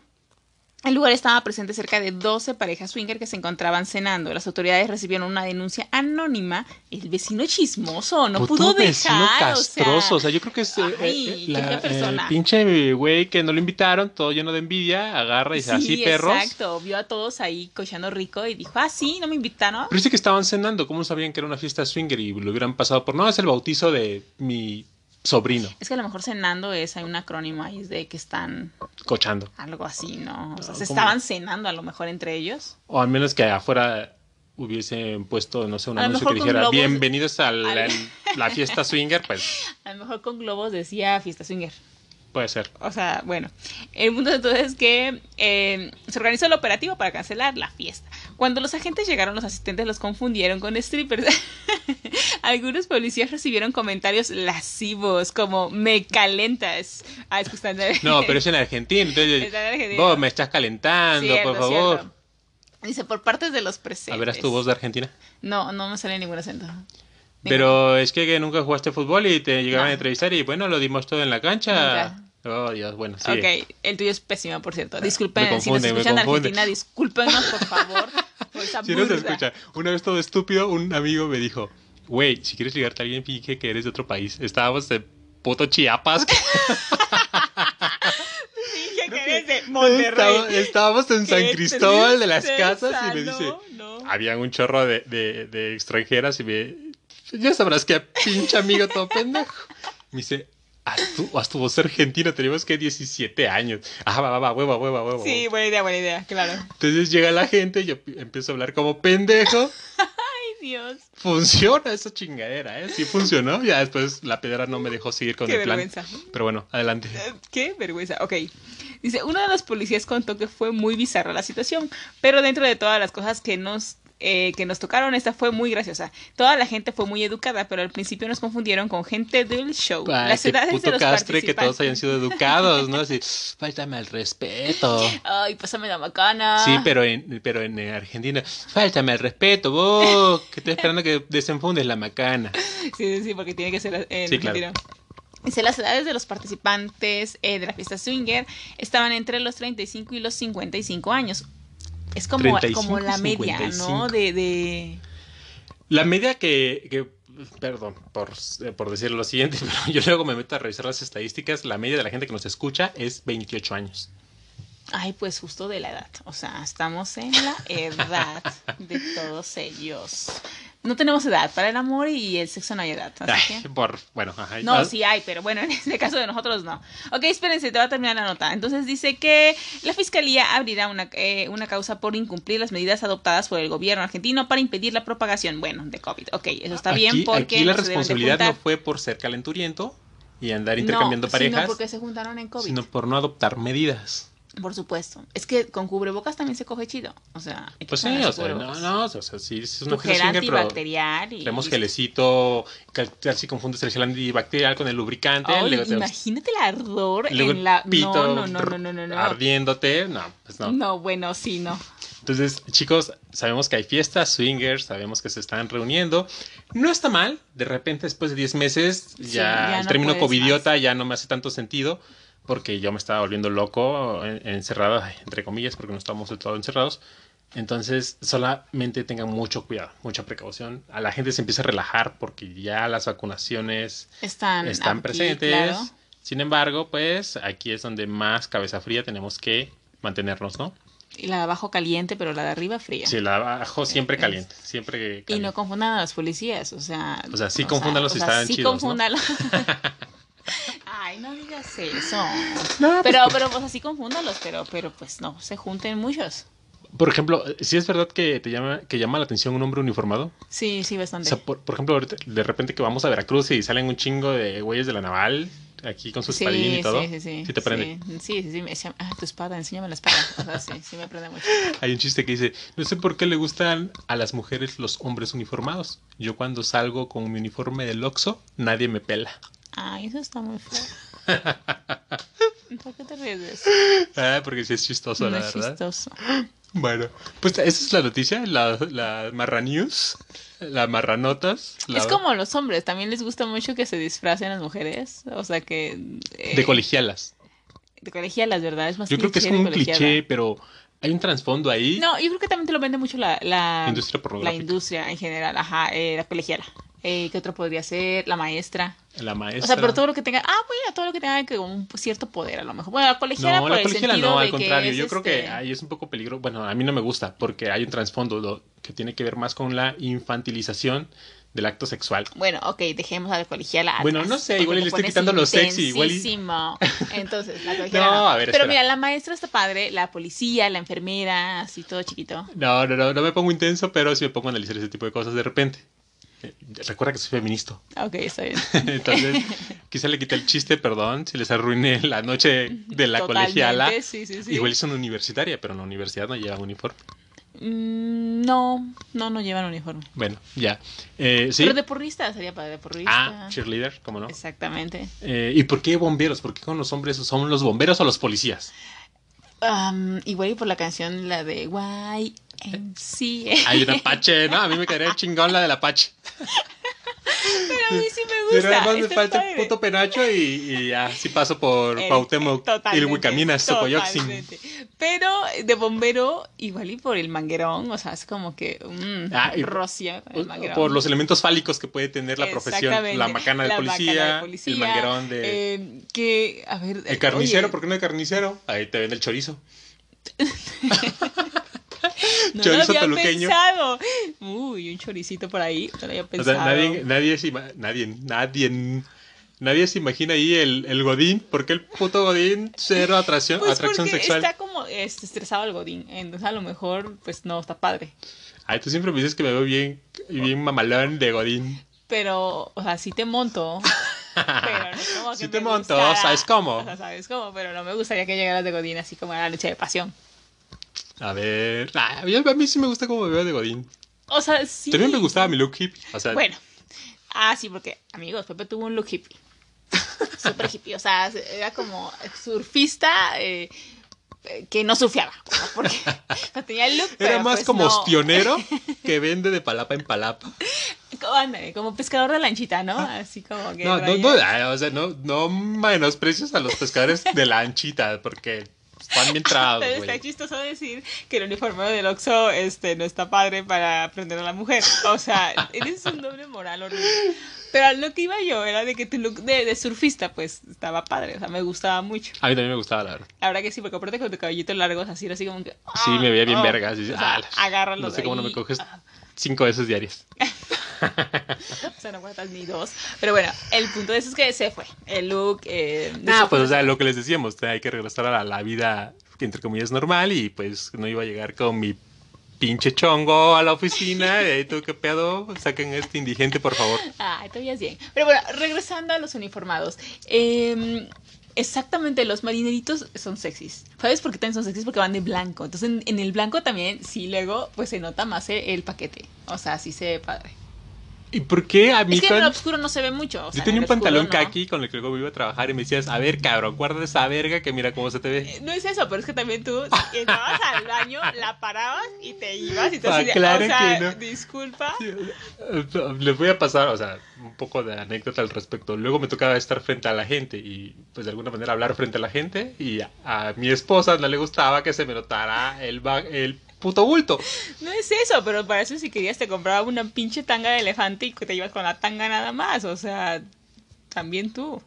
el lugar estaba presente cerca de 12 parejas swinger que se encontraban cenando. Las autoridades recibieron una denuncia anónima. El vecino chismoso no pudo vecino dejar. castroso. O O sea, yo creo que es eh, Ay, eh, la fea persona. eh, pinche güey que no lo invitaron, todo lleno de envidia, agarra y dice, sea, así sí, perros. exacto. Vio a todos ahí cochando rico y dijo, ah, sí, no me invitaron. Pero dice que estaban cenando, ¿cómo sabían que era una fiesta swinger y lo hubieran pasado por, no, es el bautizo de mi sobrino, Es que a lo mejor cenando es, hay un acrónimo ahí de que están cochando. algo así, ¿no? O sea, No, se ¿cómo? estaban cenando a lo mejor entre ellos. O al menos que afuera hubiesen puesto, no sé, un anuncio que dijera, globos- bienvenidos a la, al- la fiesta swinger, pues A lo mejor con globos decía fiesta swinger. Puede ser. O sea, bueno, el punto entonces es que eh, se organizó el operativo para cancelar la fiesta. Cuando los agentes llegaron, los asistentes los confundieron con strippers. Algunos policías recibieron comentarios lascivos como me calentas. Ah, es que están de- No, pero es en Argentina, entonces, Está en Argentina. vos me estás calentando, Cierto, por favor. cierto. Dice, por partes de los presentes. A ver, tu voz de Argentina. No, no me sale ningún acento. Pero es que, que nunca jugaste fútbol y te llegaban No. a entrevistar y bueno, lo dimos todo en la cancha. Oh, Dios, bueno, sí. Ok, el tuyo es pésimo, por cierto. Disculpen, Me si nos escuchan confunde. Argentina, discúlpenos, por favor. Por esa Si no se escucha, una vez todo estúpido, un amigo me dijo, güey, si quieres ligarte a alguien, finge que eres de otro país. Estábamos de puto Chiapas. Dije que eres de Monterrey. Estábamos en San Cristóbal de las Casas y me dice, no, no. había un chorro de, de- de extranjeras y me... Ya sabrás que pinche amigo todo pendejo. Me dice, tu voz argentina, tenemos que 17 años. Ah, va, va, va, hueva, hueva, hueva. Sí, buena idea, buena idea, claro. Entonces llega la gente, yo pi- empiezo a hablar como pendejo. Ay, Dios. Funciona esa chingadera, ¿eh? Sí funcionó. Ya después la pedra no me dejó seguir con Qué el plan. vergüenza. Pero bueno, adelante. Eh, Qué vergüenza. Ok. Dice, uno de los policías contó que fue muy bizarra la situación, pero dentro de todas las cosas que nos eh, que nos tocaron, esta fue muy graciosa. Toda la gente fue muy educada, pero al principio nos confundieron con gente del show. Ay, las edades de puto los castre que todos hayan sido educados, ¿no? Así, faltame al respeto. Ay, pásame la macana. Sí, pero en, pero en eh, Argentina, faltame al respeto, vos, que estoy esperando que desenfundes la macana. Sí, sí, sí, porque tiene que ser en Sí, claro. Dice, las edades de los participantes eh, de la fiesta swinger estaban entre los 35 y los 55 años. Es como, 35 como la media, 55. ¿no? De, de... La media que, que perdón por, eh, por decir lo siguiente, pero yo luego me meto a revisar las estadísticas, la media de la gente que nos escucha es 28 años. Ay, pues justo de la edad. O sea, estamos en la edad de todos ellos. No tenemos edad para el amor y el sexo no hay edad. Así Ay, que... por, bueno, ajá. No, Ah, sí hay, pero bueno, en este caso de nosotros no. Ok, espérense, te va a terminar la nota. Entonces dice que la fiscalía abrirá una, eh, una causa por incumplir las medidas adoptadas por el gobierno argentino para impedir la propagación, bueno, de COVID. Ok, eso está bien porque aquí la no responsabilidad no fue por ser calenturiento y andar intercambiando no, parejas, Sino porque se juntaron en COVID. sino por no adoptar medidas. Por supuesto. Es que con cubrebocas también se coge chido. O sea, hay que Pues sí, o sea, no, no, o sea, sí, es una gel antibacterial y... tenemos gelecito, cal- tal si confundes el gel antibacterial con el lubricante, luego imagínate el ardor luego en la... pito no, no, no, no, no, no, ardiéndote, no, pues no. No, bueno, sí, no. Entonces, chicos, sabemos que hay fiestas swingers, sabemos que se están reuniendo. No está mal, de repente después de 10 meses Sí, ya, ya el no término covidiota ya no me hace tanto sentido porque yo me estaba volviendo loco, en- encerrado, ay, entre comillas, porque no estamos del todo encerrados. Entonces, solamente tengan mucho cuidado, mucha precaución. A la gente se empieza a relajar porque ya las vacunaciones Están, están aquí, presentes. claro. Sin embargo, pues aquí es donde más cabeza fría tenemos que mantenernos, ¿no? Y la de abajo caliente, pero la de arriba fría. Sí, la abajo siempre caliente, siempre Y caliente. no confundan a los policías, o sea... O sea, sí si o sea, están sí chidos, ¿no? Ay, no digas eso. No, pues, Pero, pero, pues así confúndanlos, pero, pero pues no, se junten muchos. Por ejemplo, si es verdad que te llama, que llama la atención un hombre uniformado. Sí, sí, O bastante. sea, por, por ejemplo, ahorita, de repente que vamos a Veracruz y salen un chingo de güeyes de la naval aquí con su sí, espadín y todo. sí, sí, sí. ¿Sí te prende? Sí, sí, sí, sí, me decía, ah, tu espada, enséñame la espada. O sea, sí, sí me prende mucho. Hay un chiste que dice, no sé por qué le gustan a las mujeres los hombres uniformados. Yo cuando salgo con mi uniforme del Oxxo, nadie me pela. Ay, eso está muy feo. ¿Por qué te ríes de eso? Ah, porque sí es chistoso, No la es verdad. chistoso. Bueno, pues esa es la noticia, la, la marra news, la marranotas. la- Es como los hombres, también les gusta mucho que se disfracen las mujeres. O sea que. eh, De colegialas. De colegialas, ¿verdad? Es más Yo creo que es como un cliché, pero hay un trasfondo ahí. No, yo creo que también te lo vende mucho la, la Industria La pornográfica. industria en general, ajá, eh, la colegiala. Eh, ¿Qué otro podría ser? La maestra. La maestra. O sea, pero todo lo que tenga. Ah, bueno, todo lo que tenga que un cierto poder, a lo mejor. Bueno, la colegiala No, por la el colegiala sentido no, al contrario. Yo creo que este, ahí es un poco peligro. Bueno, a mí no me gusta porque hay un trasfondo que tiene que ver más con la infantilización del acto sexual. Bueno, ok, dejemos a la colegiala. atrás, Bueno, no sé, igual le estoy quitando lo sexy, igual y-. Entonces, la colegiala. No, no, a ver, Pero espera. mira, la maestra está padre, la policía, la enfermera, así todo chiquito. No, no, no, no me pongo intenso, pero sí me pongo a analizar ese tipo de cosas de repente. Eh, Recuerda que soy feminista. Ok, está bien. Entonces, quizá le quité el chiste, perdón, si les arruiné la noche de la Totalmente, colegiala. sí, sí, sí. Igual es una universitaria, pero en la universidad no lleva uniforme. Mm, no, no, no llevan uniforme. Bueno, ya. Eh, ¿Sí? Pero de porrista sería para de porrista. Ah, cheerleader, ¿cómo no? Exactamente. Eh, ¿Y por qué bomberos? ¿Por qué con los hombres son los bomberos o los policías? Igual y por la canción, la de YMCA. Hay un Apache, ¿no? A mí me quedaría chingón la del Apache. Pero a mí sí me Pero gusta. nada más me falta padre. el puto penacho y, y ya, si paso por Eh, Cuauhtémoc, totalmente, Ilhuicaminas, Socoyoxin. totalmente. Pero de bombero, igual y por el manguerón, o sea, es como que mm, Ah, y- con el manguerón. Por los elementos fálicos que puede tener la profesión. La macana de La policía, macana de policía, el manguerón de... eh, que, a ver... el carnicero, oye, ¿por qué no hay carnicero? Ahí te vende el chorizo. no chorizo lo había toluqueño. pensado. Uy, un choricito por ahí, no lo había O pensado. sea, nadie, nadie, se nadie, nadie, nadie se imagina ahí el, el Godín. ¿Por qué el puto Godín cero atracción, Pues atracción porque sexual? está como estresado el godín, entonces a lo mejor, pues no, está padre. Ay, tú siempre me dices que me veo bien, bien mamalón de Godín. Pero, o sea, sí te monto. Pero no es como que Sí te me monto, gustara. ¿sabes cómo? O sea, ¿sabes cómo? Pero no me gustaría que llegaras de Godín así como a la noche de pasión. A ver, ah, a mí sí me gusta cómo me veo de Godín. O sea, sí. También me gustaba mi look hippie. O sea, Bueno. Ah, sí, porque, amigos, Pepe tuvo un look hippie. Súper hippie. O sea, era como surfista eh, que no surfeaba. ¿no? Porque no tenía el look. era pero, más pues, como no. ostionero que vende de palapa en palapa. Como, ándale, como pescador de lanchita, ¿no? Así como que. No, no, no, ah, o sea, no, no menosprecios a los pescadores de lanchita, porque están bien trabados, Pero está chistoso decir que el uniforme del Oxxo este, no está padre para aprender a la mujer. O sea, eres un doble moral horrible. Pero lo que iba yo era de que tu look de, de surfista, pues, estaba padre. O sea, me gustaba mucho. A mí también me gustaba, la verdad. Verdad que sí, porque aparte con tu cabellito largo, así era así como que... Sí, me veía bien ah, verga. así, o sea, ah, agárralos No sé cómo no me ahí. coges Ah, cinco veces diarias. o sea, no aguantas ni dos. Pero bueno, el punto de eso es que se fue. El look... Eh, Ah, pues, o sea, lo que les decíamos, hay que regresar a la, la vida, entre comillas, normal y pues no iba a llegar con mi pinche chongo a la oficina. y ahí tú, ¿qué pedo? Saquen a este indigente, por favor. Ay, todavía es bien. Pero bueno, regresando a los uniformados. Eh, exactamente, los marineritos son sexys. ¿Sabes por qué también son sexys? Porque van de blanco. Entonces, en, en el blanco también, sí, luego, pues se nota más el, el paquete. O sea, sí se ve padre. ¿Y por qué a mí Es que en el oscuro no se ve mucho. o sea, Yo tenía en un pantalón no. kaki con el que luego me iba a trabajar y me decías, a ver, cabrón, guarda esa verga que mira cómo se te ve. Eh, No es eso, pero es que también tú si entrabas al baño, la parabas y te ibas y te Ah, claro o sea, que no. disculpa. Les voy a pasar, o sea, un poco de anécdota al respecto. Luego me tocaba estar frente a la gente y, pues, de alguna manera hablar frente a la gente. Y a, a mi esposa no le gustaba que se me notara el, el puto bulto. No es eso, pero para eso si querías te compraba una pinche tanga de elefante y te ibas con la tanga nada más. O sea, también tú.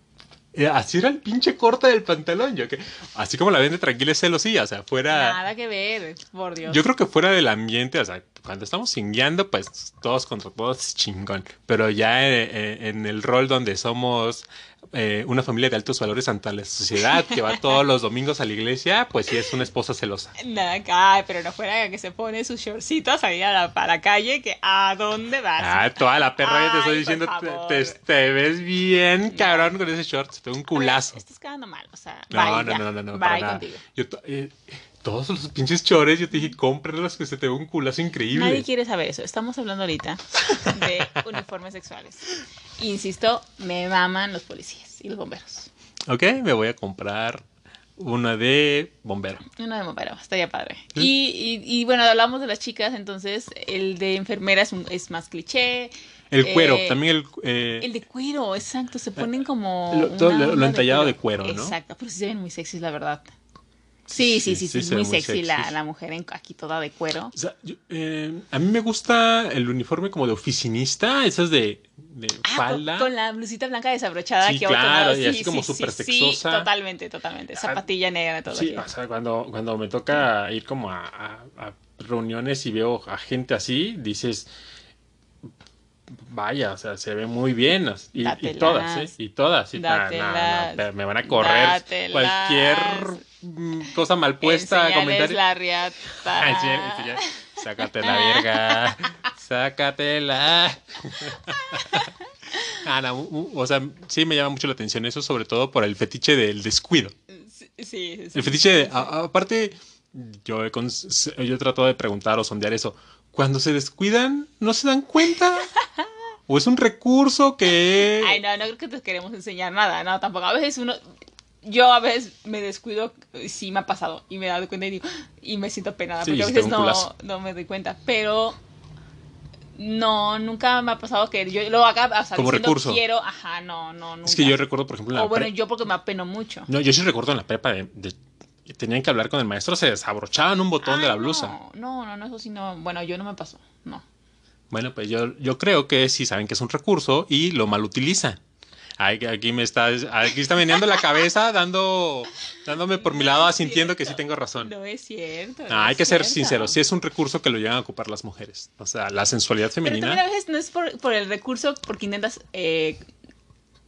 Eh, Así era el pinche corte del pantalón. Yo que, así como la vende tranquila es celosía, o sea, fuera. Nada que ver, por Dios. Yo creo que fuera del ambiente, o sea, cuando estamos cingueando, pues todos contra todos es chingón. Pero ya eh, eh, en el rol donde somos eh, una familia de altos valores ante la sociedad, que va todos los domingos a la iglesia, pues sí es una esposa celosa. Nada, ay, pero no fuera que se pone sus shortcitos ahí a la, para la calle, que ¿a dónde vas? Ah, toda la perra ya te estoy diciendo, te, favor. te- te ves bien cabrón con ese short, te un culazo. Estás quedando mal, o sea, No, bye, no, no, no, no, Bye para nada. Yo eh, todos los pinches chores, yo te dije, cómprenlos que se te ve un culazo increíble. Nadie quiere saber eso. Estamos hablando ahorita de uniformes sexuales. Insisto, me maman los policías y los bomberos. Ok, me voy a comprar una de bombero. Una de bombero, estaría padre. Y, y, y, bueno, hablamos de las chicas, entonces el de enfermera es, un- es más cliché. El cuero, Eh, también el... eh, El de cuero, exacto, se ponen como... Lo- todo lo- entallado de cuero, ¿no? Exacto, pero sí se ven muy sexys, la verdad. Sí, sí, sí, sí, muy sexy la, la mujer en- aquí toda de cuero. o sea, yo- eh, a mí me gusta el uniforme como de oficinista, esas de, de Ah, falda. con la blusita blanca desabrochada Sí, que claro, y así como súper Sí, sexosa. totalmente, totalmente. Zapatilla negra, todo. Sí, aquí. o sea, cuando, cuando me toca ir como a, a- a reuniones y veo a gente así, dices, vaya, o sea, se ve muy bien. Y, todas, ¿eh? Y todas. Y me van a correr cualquier cosa mal puesta, comentario. la riata. Enseñar. Sácate la verga. Sácatela. U- o sea, sí me llama mucho la atención eso, sobre todo por el fetiche del descuido. Sí, sí, sí. El fetiche, de- a- aparte, yo he, yo he tratado de preguntar o sondear eso. Cuando se descuidan, ¿no se dan cuenta? ¿O es un recurso que... Ay, no, no creo que te queremos enseñar nada, no, tampoco. A veces uno, yo a veces me descuido, sí me ha pasado, y me he dado cuenta y digo, y me siento penada, Sí, porque a veces no, no me doy cuenta, pero no, nunca me ha pasado que yo lo haga, o sea, Como recurso. quiero, ajá, no, no, nunca. Es que yo recuerdo, por ejemplo, en la O bueno, yo porque me apeno mucho. No, yo sí recuerdo en la prepa de... de- tenían que hablar con el maestro, se desabrochaban un botón de la blusa. No, no, no, no, eso sí no, bueno, yo no me pasó, no. Bueno, pues yo, yo creo que sí saben que es un recurso y lo mal utilizan. Ay, aquí me está, aquí está meneando la cabeza, dando, dándome por mi lado, asintiendo que sí tengo razón. No es cierto. No, no hay es que ser sinceros, sí es un recurso que lo llegan a ocupar las mujeres. O sea, la sensualidad Pero también a femenina. veces no es por, por el recurso, porque intentas, eh,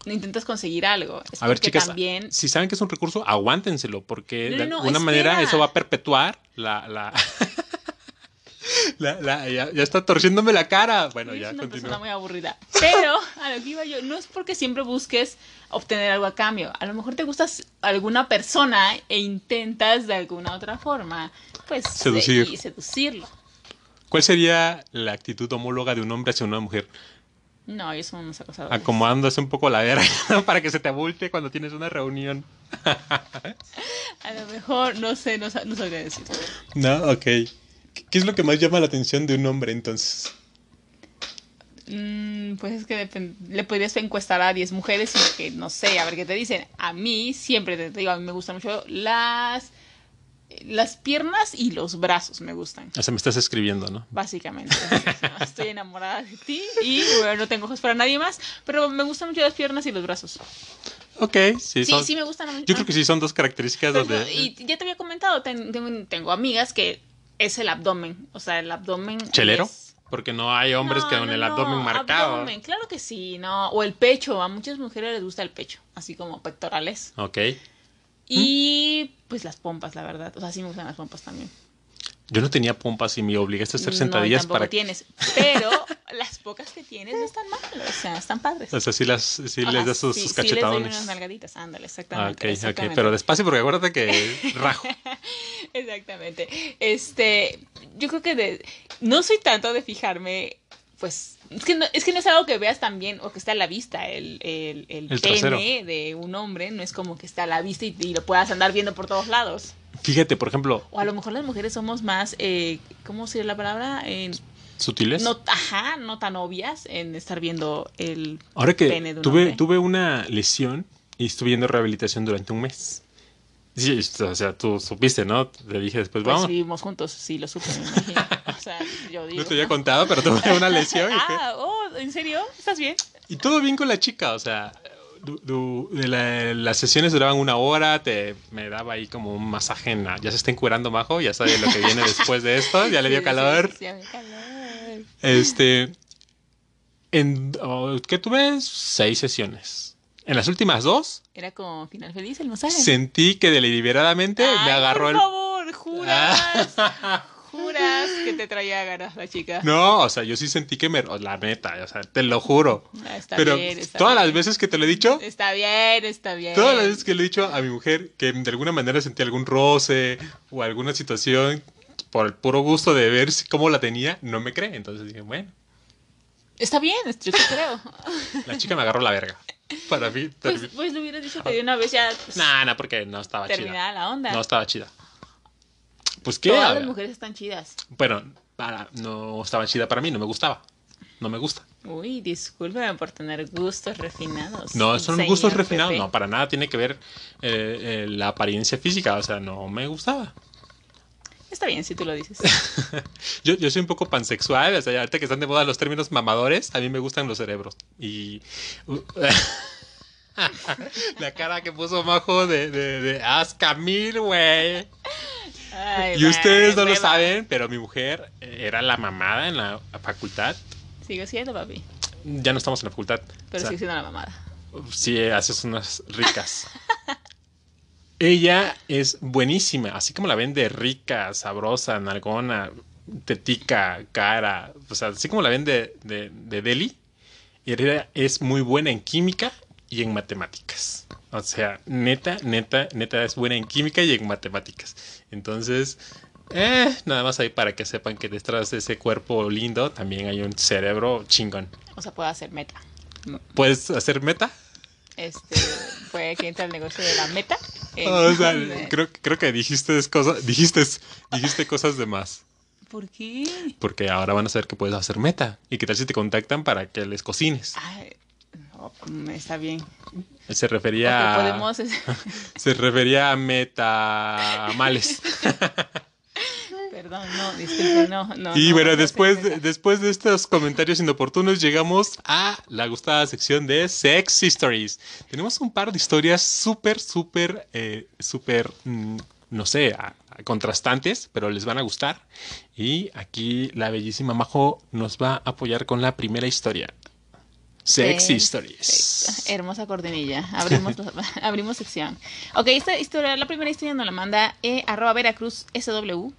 intentas conseguir algo. Es A ver, chicas, también si saben que es un recurso, aguántenselo, porque No, de no, no, alguna manera eso va a perpetuar la... la... la- la- ya, ya está torciéndome la cara. Bueno, ya una persona muy aburrida. Pero a lo que iba yo, no es porque siempre busques obtener algo a cambio. A lo mejor te gustas alguna persona e intentas de alguna otra forma, pues, Seducir. y seducirlo. ¿Cuál sería la actitud homóloga de un hombre hacia una mujer? No, ellos son unos acosadores. Acomodándose un poco la verga para que se te abulte cuando tienes una reunión. A lo mejor, no sé, no, no sabría decir. No, ok. ¿Qué es lo que más llama la atención de un hombre entonces? Mm, pues es que le podrías encuestar a 10 mujeres y que no sé, a ver qué te dicen. A mí siempre te digo, a mí me gustan mucho las las piernas y los brazos me gustan, O sea, me estás escribiendo, ¿no? básicamente. Estoy enamorada de ti y bueno, no tengo ojos para nadie más, pero me gustan mucho las piernas y los brazos. Ok, sí, Sí, son- sí me gustan a mí. Yo creo que sí son dos características Pero, donde... Y ya te había comentado, ten- tengo, tengo amigas que es el abdomen, o sea, el abdomen ¿Chelero? es- Porque no hay hombres No, que con no, el no, abdomen marcado. abdomen, claro que sí, no. O el pecho, a muchas mujeres les gusta el pecho, así como pectorales. Ok. Y pues las pompas, la verdad. O sea, sí me gustan las pompas también. Yo no tenía pompas y me obligaste a hacer No, sentadillas tampoco para... tienes. Pero las pocas que tienes no están mal, o sea, están padres. O sea, sí, las, sí O les das sus, sí- sus sí les doy cachetadones. unas nalgaditas, ándale, Ah, exactamente. ok, ok. exactamente. Pero despacio porque acuérdate que rajo. Exactamente. Este, yo creo que de, no soy tanto de fijarme, pues, es que no es, que no es algo que veas también o que esté a la vista el, el, el, El pene de un hombre, no es como que esté a la vista y, y lo puedas andar viendo por todos lados. Fíjate, por ejemplo, O a lo mejor las mujeres somos más, eh, ¿cómo sería la palabra? Eh, sutiles. no, ajá, no tan obvias en estar viendo el Ahora que pene de un tuve, hombre. tuve una lesión y estuve yendo a rehabilitación durante un mes. Sí, o sea, tú supiste, ¿no? Te dije después, Pues vamos. vivimos juntos, sí, lo supe, me imagino. O sea, yo digo. No te había contado, pero tuve una lesión. y ah, oh, ¿en serio? ¿Estás bien? Y todo bien con la chica, o sea, du- du- de la- las sesiones duraban una hora, te me daba ahí como un masaje en la- ya se está encuerando Majo, ya sabe lo que viene después de esto, ya le dio calor. sí, sí, me calor. Este, en, oh, ¿qué tuve? Seis sesiones. En las últimas dos, Era como final feliz el masaje. sentí que deliberadamente me Ay, agarró por el... favor, juras. juras que te traía ganas la chica. No, o sea, yo sí sentí que me... La neta, o sea, te lo juro. Ah, está Pero bien, está todas bien. las veces que te lo he dicho, Está bien, está bien. Todas las veces que le he dicho a mi mujer que de alguna manera sentí algún roce o alguna situación por el puro gusto de ver cómo la tenía, no me cree. Entonces dije, bueno, Está bien, yo te creo. la chica me agarró la verga. Para mí. Pues, pues le hubieras dicho que de una vez ya pues, Nah, nah, porque no estaba chida. la onda. No estaba chida. Pues qué. Todas las mujeres están chidas. Bueno, para, no estaba chida para mí, no me gustaba. No me gusta. Uy, discúlpeme por tener gustos refinados. No, son gustos refinados. Pepe. No, para nada tiene que ver eh, eh, la apariencia física. O sea, no me gustaba. Está bien si tú lo dices. Yo, yo soy un poco pansexual. O sea, ahorita que están de moda los términos mamadores, a mí me gustan los cerebros. Y. la cara que puso Majo de, de, de güey. Ay, Y ustedes no lo saben, pero mi mujer eh, era la mamada en la facultad. Sigo siendo, papi. Ya no estamos en la facultad. Pero O sea, sigo siendo la mamada. Sí, haces unas ricas. Ella es buenísima, así como la ven de rica, sabrosa, nalgona, tetica, cara, o sea, así como la ven de, de, de deli. Y ella es muy buena en química y en matemáticas. O sea, neta, neta, neta es buena en química y en matemáticas. Entonces, eh, nada más ahí para que sepan que detrás de ese cuerpo lindo también hay un cerebro chingón. O sea, puedo hacer meta. ¿Puedes hacer meta? Este, puede que entre al negocio de la meta. en O sea, creo, creo que dijiste cosas, dijiste, dijiste cosas de más. ¿Por qué? Porque ahora van a saber que puedes hacer meta. ¿Y qué tal si te contactan para que les cocines? Ay, está bien. Se refería a, podemos... se refería a metamales. Perdón, no, disculpe, no, no. y no, bueno, no después después de estos comentarios inoportunos llegamos a la gustada sección de Sex Histories. Tenemos un par de historias súper, súper, eh, súper, mm, no sé, a- a contrastantes, pero les van a gustar. Y aquí la bellísima Majo nos va a apoyar con la primera historia. Sex Stories. Perfecto. Hermosa cortinilla. Abrimos, abrimos sección. Ok, esta historia, la primera historia nos la manda eh, arroba Veracruz SW.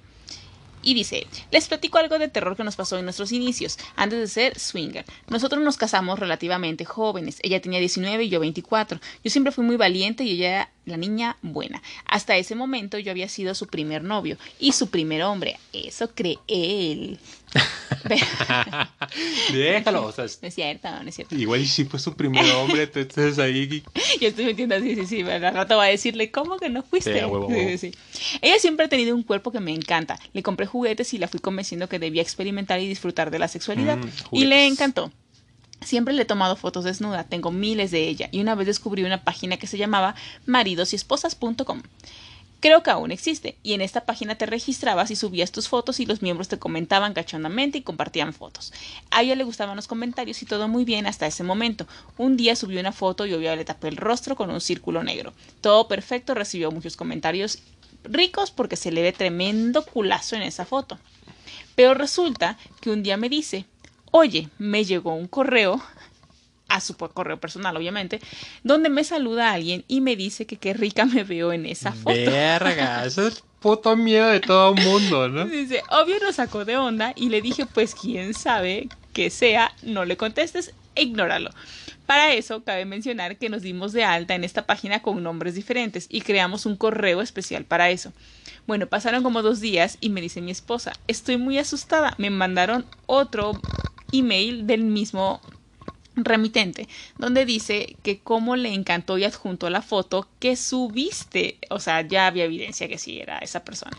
Y dice, les platico algo de terror que nos pasó en nuestros inicios, antes de ser swinger. Nosotros nos casamos relativamente jóvenes. Ella tenía 19 y yo 24. Yo siempre fui muy valiente y ella era la niña buena. Hasta ese momento yo había sido su primer novio y su primer hombre. Eso cree él. Déjalo, o sea, No es cierto, no es cierto. igual y si fue su primer hombre, tú estás ahí. Yo estoy metiendo así, sí, sí, al rato va a decirle, ¿cómo que no fuiste? Sí, a huevo, a Sí, huevo. sí, sí. Ella siempre ha tenido un cuerpo que me encanta. Le compré juguetes y la fui convenciendo que debía experimentar y disfrutar de la sexualidad. Mm, y le encantó. Siempre le he tomado fotos desnuda, tengo miles de ella, y una vez descubrí una página que se llamaba maridosyesposas.com. Creo que aún existe, y en esta página te registrabas y subías tus fotos y los miembros te comentaban cachondamente y compartían fotos. A ella le gustaban los comentarios y todo muy bien hasta ese momento. Un día subió una foto y obvio le tapé el rostro con un círculo negro. Todo perfecto, recibió muchos comentarios ricos porque se le ve tremendo culazo en esa foto. Pero resulta que un día me dice, oye, me llegó un correo, a su correo personal obviamente, donde me saluda alguien y me dice que qué rica me veo en esa foto. Verga, eso es puto miedo de todo mundo, ¿no? Dice, obvio nos sacó de onda y le dije, pues quién sabe que sea, no le contestes, ignóralo. Para eso, cabe mencionar que nos dimos de alta en esta página con nombres diferentes y creamos un correo especial para eso. Bueno, pasaron como dos días y me dice mi esposa, estoy muy asustada, me mandaron otro email del mismo remitente, donde dice que cómo le encantó y adjuntó la foto que subiste. O sea, ya había evidencia que sí era esa persona.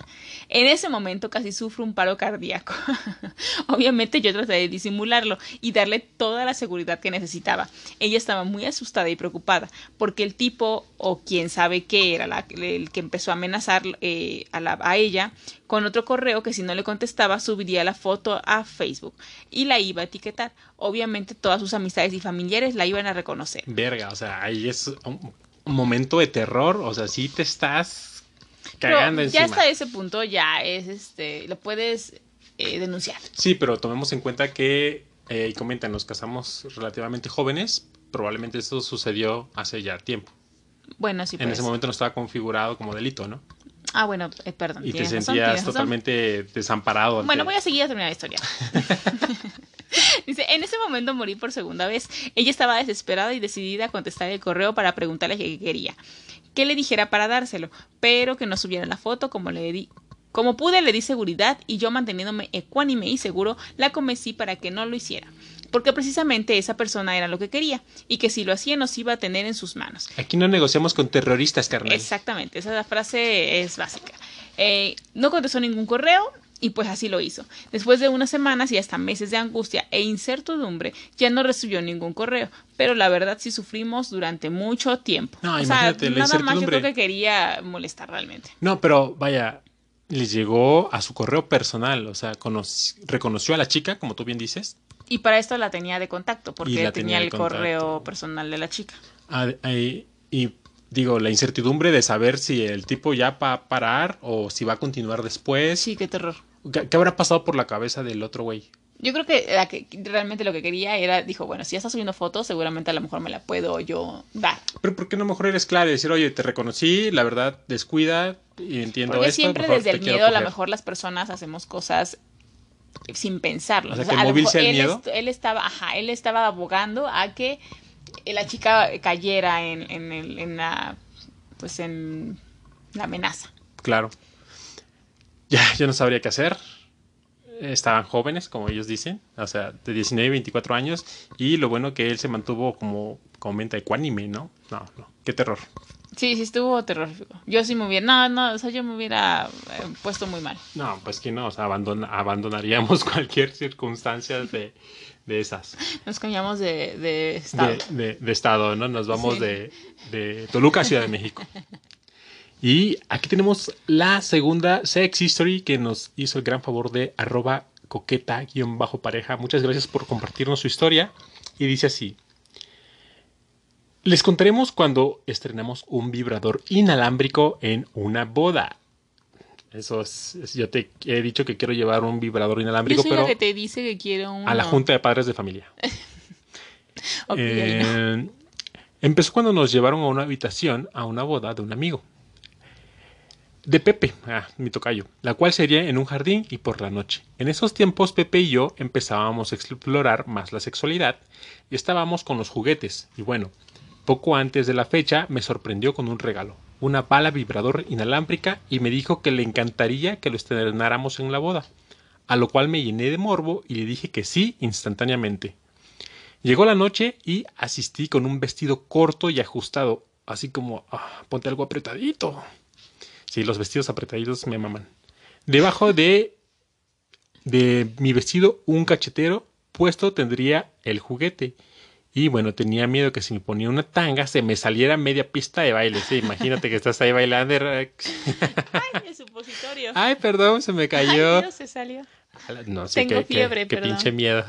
En ese momento casi sufro un paro cardíaco. Obviamente yo traté de disimularlo y darle toda la seguridad que necesitaba. Ella estaba muy asustada y preocupada porque el tipo o quien sabe qué era el que empezó a amenazar eh, a ella con otro correo que si no le contestaba subiría la foto a Facebook y la iba a etiquetar. Obviamente todas sus amistades y familiares la iban a reconocer. Verga, o sea, ahí es un, momento de terror, o sea, sí te estás Pero cagando ya encima. hasta ese punto ya es este lo puedes eh, denunciar. Sí, pero tomemos en cuenta que, eh, y comentan, nos casamos relativamente jóvenes, probablemente eso sucedió hace ya tiempo. Bueno, sí en pues. ese momento no estaba configurado como delito, ¿no? Ah, bueno, eh, perdón. Y te razón, sentías razón. totalmente desamparado. Bueno, voy a seguir a terminar la historia. Dice, en ese momento morí por segunda vez. Ella estaba desesperada y decidida a contestar el correo para preguntarle qué quería. Que le dijera para dárselo, pero que no subiera la foto como le di. Como pude le di seguridad y yo manteniéndome ecuánime y seguro la convencí para que no lo hiciera. porque precisamente esa persona era lo que quería y que si lo hacía nos iba a tener en sus manos. Aquí no negociamos con terroristas, carnal. Exactamente, esa frase es básica. Eh, no contestó ningún correo, y pues así lo hizo. Después de unas semanas y hasta meses de angustia e incertidumbre, ya no recibió ningún correo. Pero la verdad sí sufrimos durante mucho tiempo. No, o sea, imagínate, la nada más yo creo que quería molestar realmente. No, pero vaya, le llegó a su correo personal, o sea, conoc- reconoció a la chica, como tú bien dices. Y para esto la tenía de contacto, porque tenía tenía el correo personal de la chica. Ah, ahí- y digo, la incertidumbre de saber si el tipo ya va a parar o si va a continuar después. Sí, qué terror. ¿Qué, qué habrá pasado por la cabeza del otro güey? Yo creo que, la que realmente lo que quería era, dijo, bueno, si ya está subiendo fotos, seguramente a lo mejor me la puedo yo dar. Pero ¿por qué no mejor eres claro y decir, oye, te reconocí, la verdad, descuida y entiendo Porque esto. siempre por favor, desde el miedo a lo coger"? mejor las personas hacemos cosas sin pensarlo. O sea, que el miedo. él estaba, ajá, él estaba abogando a que la chica cayera en, en, el- en la, pues en la amenaza. Claro. Ya, yo no sabría qué hacer. Estaban jóvenes, como ellos dicen, o sea, de 19 y 24 años, y lo bueno que él se mantuvo como, mente ecuánime, ¿no? No, no, qué terror. Sí, sí estuvo terrorífico. Yo sí me hubiera, no, no, o sea, yo me hubiera eh, puesto muy mal. No, pues que no, o sea, abandona- abandonaríamos cualquier circunstancia de, de esas. Nos cambiamos de, de estado. De, de- de estado, ¿no? Nos vamos Sí. de, de Toluca a Ciudad de México. Y aquí tenemos la segunda Sex History que nos hizo el gran favor de arroba coqueta-pareja. Muchas gracias por compartirnos su historia. Y dice así. Les contaremos cuando estrenamos un vibrador inalámbrico en una boda. Eso es, es- yo te he dicho que quiero llevar un vibrador Yo inalámbrico, soy pero la que te dice que quiero uno. a la junta de padres de familia. Eh, empezó cuando nos llevaron a una habitación a una boda de un amigo. De Pepe, ah, mi tocayo, la cual sería en un jardín y por la noche. En esos tiempos Pepe y yo empezábamos a explorar más la sexualidad y estábamos con los juguetes. Y bueno, poco antes de la fecha me sorprendió con un regalo, una bala vibrador inalámbrica y me dijo que le encantaría que lo estrenáramos en la boda. A lo cual me llené de morbo y le dije que sí instantáneamente. Llegó la noche y asistí con un vestido corto y ajustado, así como, ah, ponte algo apretadito. Sí, los vestidos apretaditos me maman. Debajo de, de mi vestido, un cachetero puesto tendría el juguete. Y bueno, tenía miedo que si me ponía una tanga se me saliera media pista de baile. Sí, imagínate que estás ahí bailando. Ay, el supositorio. Ay, perdón, se me Ay, cayó. Dios, se salió. No sé Tengo qué, qué- fiebre, qué perdón. pinche miedo.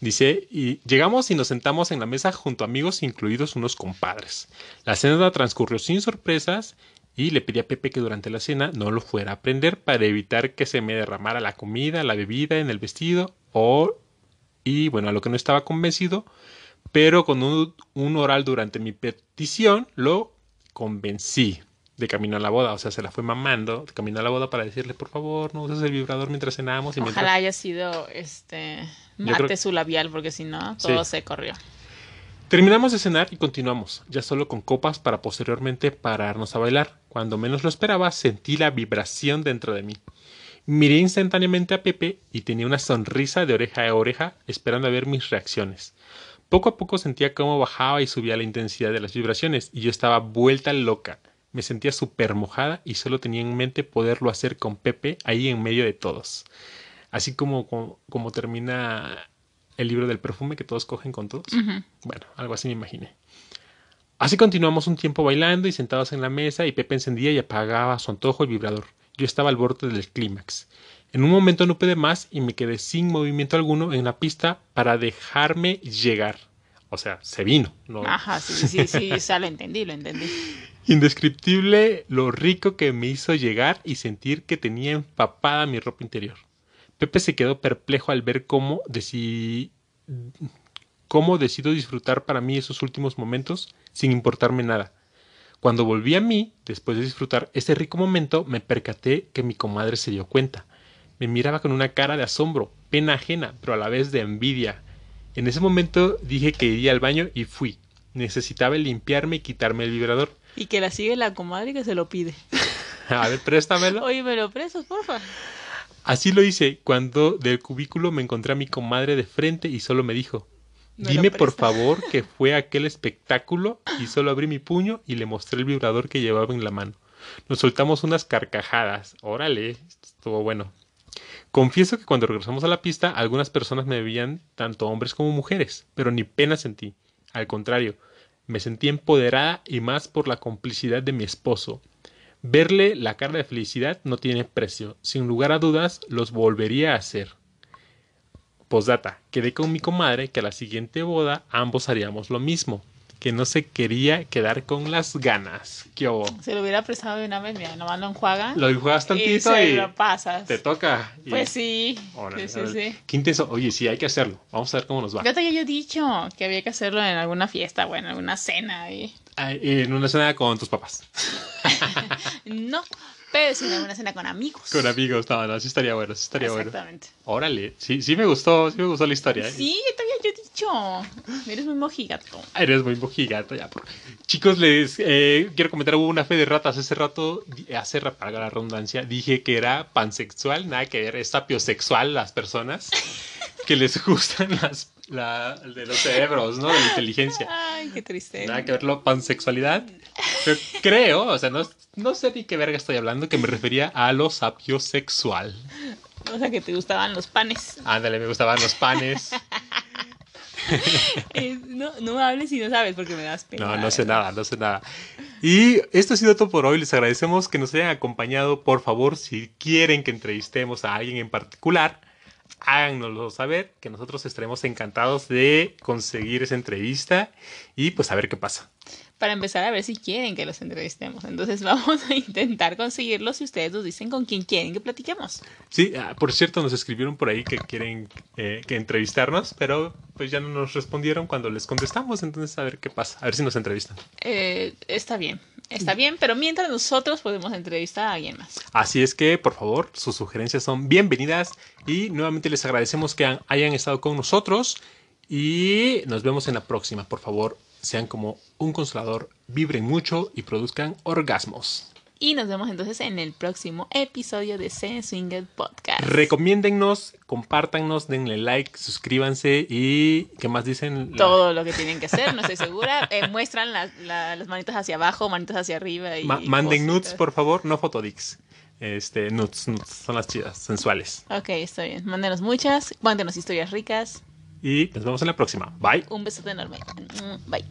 Dice, y llegamos y nos sentamos en la mesa junto a amigos, incluidos unos compadres. La cena transcurrió sin sorpresas y le pedí a Pepe que durante la cena no lo fuera a prender para evitar que se me derramara la comida, la bebida en el vestido o... Y bueno, a lo que no estaba convencido, pero con un, un oral durante mi petición lo convencí de camino a la boda. O sea, se la fue mamando de camino a la boda para decirle, por favor, no uses el vibrador mientras cenamos. Y mientras... Ojalá haya sido este mate creo- su labial, porque si no, todo Sí. se corrió. Terminamos de cenar y continuamos, ya solo con copas para posteriormente pararnos a bailar. Cuando menos lo esperaba, sentí la vibración dentro de mí. Miré instantáneamente a Pepe y tenía una sonrisa de oreja a oreja, esperando a ver mis reacciones. Poco a poco sentía cómo bajaba y subía la intensidad de las vibraciones, y yo estaba vuelta loca. Me sentía súper mojada y solo tenía en mente poderlo hacer con Pepe ahí en medio de todos. Así como, como, como termina el libro del perfume que todos cogen con todos. Bueno, algo así me imaginé. Así continuamos un tiempo bailando y sentados en la mesa y Pepe encendía y apagaba a su antojo el vibrador. Yo estaba al borde del clímax. En un momento no pude más y me quedé sin movimiento alguno en la pista para dejarme llegar. O sea, se vino. ¿no? Ajá, sí, sí, sí, o sea, lo entendí, lo entendí. Indescriptible lo rico que me hizo llegar y sentir que tenía empapada mi ropa interior. Pepe se quedó perplejo al ver cómo, deci- cómo decido disfrutar para mí esos últimos momentos sin importarme nada. Cuando volví a mí, después de disfrutar ese rico momento, me percaté que mi comadre se dio cuenta. Me miraba con una cara de asombro, pena ajena, pero a la vez de envidia. En ese momento dije que iría al baño y fui. Necesitaba limpiarme y quitarme el vibrador. Y que la sigue la comadre que se lo pide. A ver, préstamelo. Oye, me lo prestas, porfa. Así lo hice cuando del cubículo me encontré a mi comadre de frente y solo me dijo, Me dime por presta". favor que fue aquel espectáculo y solo abrí mi puño y le mostré el vibrador que llevaba en la mano. Nos soltamos unas carcajadas. Órale, estuvo bueno. Confieso que cuando regresamos a la pista, algunas personas me veían tanto hombres como mujeres, pero ni pena sentí. Al contrario, me sentí empoderada y más por la complicidad de mi esposo. Verle la cara de felicidad no tiene precio. Sin lugar a dudas, los volvería a hacer. Postdata, quedé con mi comadre que a la siguiente boda ambos haríamos lo mismo, que no se quería quedar con las ganas. ¿Qué hubo? Se lo hubiera prestado de una vez, mira, nomás lo enjuaga. Lo juegas y tantito se y, lo pasas. te toca. y- Pues sí. Órale, sí, sí, órale. sí. Qué intenso. Oye, sí, hay que hacerlo. Vamos a ver cómo nos va. Ya te había yo dicho que había que hacerlo en alguna fiesta, bueno, en alguna cena. Y... En una cena con tus papás. No, pero sí en alguna cena con amigos. Con amigos. No, no, sí estaría bueno, sí estaría bueno. Exactamente. Órale, sí, sí me gustó, sí me gustó la historia. ¿eh? Sí, había yo dicho. Eres muy mojigato. Eres muy mojigato ya. Chicos, les eh, quiero comentar, hubo una fe de ratas hace rato, hace ra- para la redundancia, dije que era pansexual, nada que ver, es sapiosexual las personas que les gustan las la, de los cerebros, ¿no? De la inteligencia. Ay, qué triste. Nada que ver la pansexualidad. Pero creo, o sea, no, no sé ni qué verga estoy hablando, que me refería a lo sapiosexual. O sea, que te gustaban los panes. Ándale, me gustaban los panes. Eh, no, no me hables si no sabes porque me das pena. No, no sé nada, no sé nada. Y esto ha sido todo por hoy. Les agradecemos que nos hayan acompañado. Por favor, si quieren que entrevistemos a alguien en particular, háganoslo saber, que nosotros estaremos encantados de conseguir esa entrevista y pues a ver qué pasa. Para empezar a ver si quieren que los entrevistemos. Entonces vamos a intentar conseguirlos si ustedes nos dicen con quién quieren que platiquemos. Sí, ah, por cierto, nos escribieron por ahí que quieren eh, que entrevistarnos, pero pues ya no nos respondieron cuando les contestamos. Entonces, a ver qué pasa, a ver si nos entrevistan. Eh, está bien, está bien, pero mientras nosotros podemos entrevistar a alguien más. Así es que, por favor, sus sugerencias son bienvenidas y nuevamente les agradecemos que han- hayan estado con nosotros y nos vemos en la próxima. Por favor, sean como un consolador, vibren mucho y produzcan orgasmos. Y nos vemos entonces en el próximo episodio de Zen Swinger Podcast. Recomiéndennos, compártanos, denle like, suscríbanse y ¿qué más dicen? La- Todo lo que tienen que hacer, no estoy segura. Eh, muestran las- la- las manitas hacia abajo, manitas hacia arriba. Y Ma- manden nudes, cositas. por favor, no fotodics. Este, nudes, nudes, son las chidas, sensuales. Ok, está bien. Mándenos muchas, mándenos historias ricas. Y nos vemos en la próxima. Bye. Un besote enorme. Mm, Bye.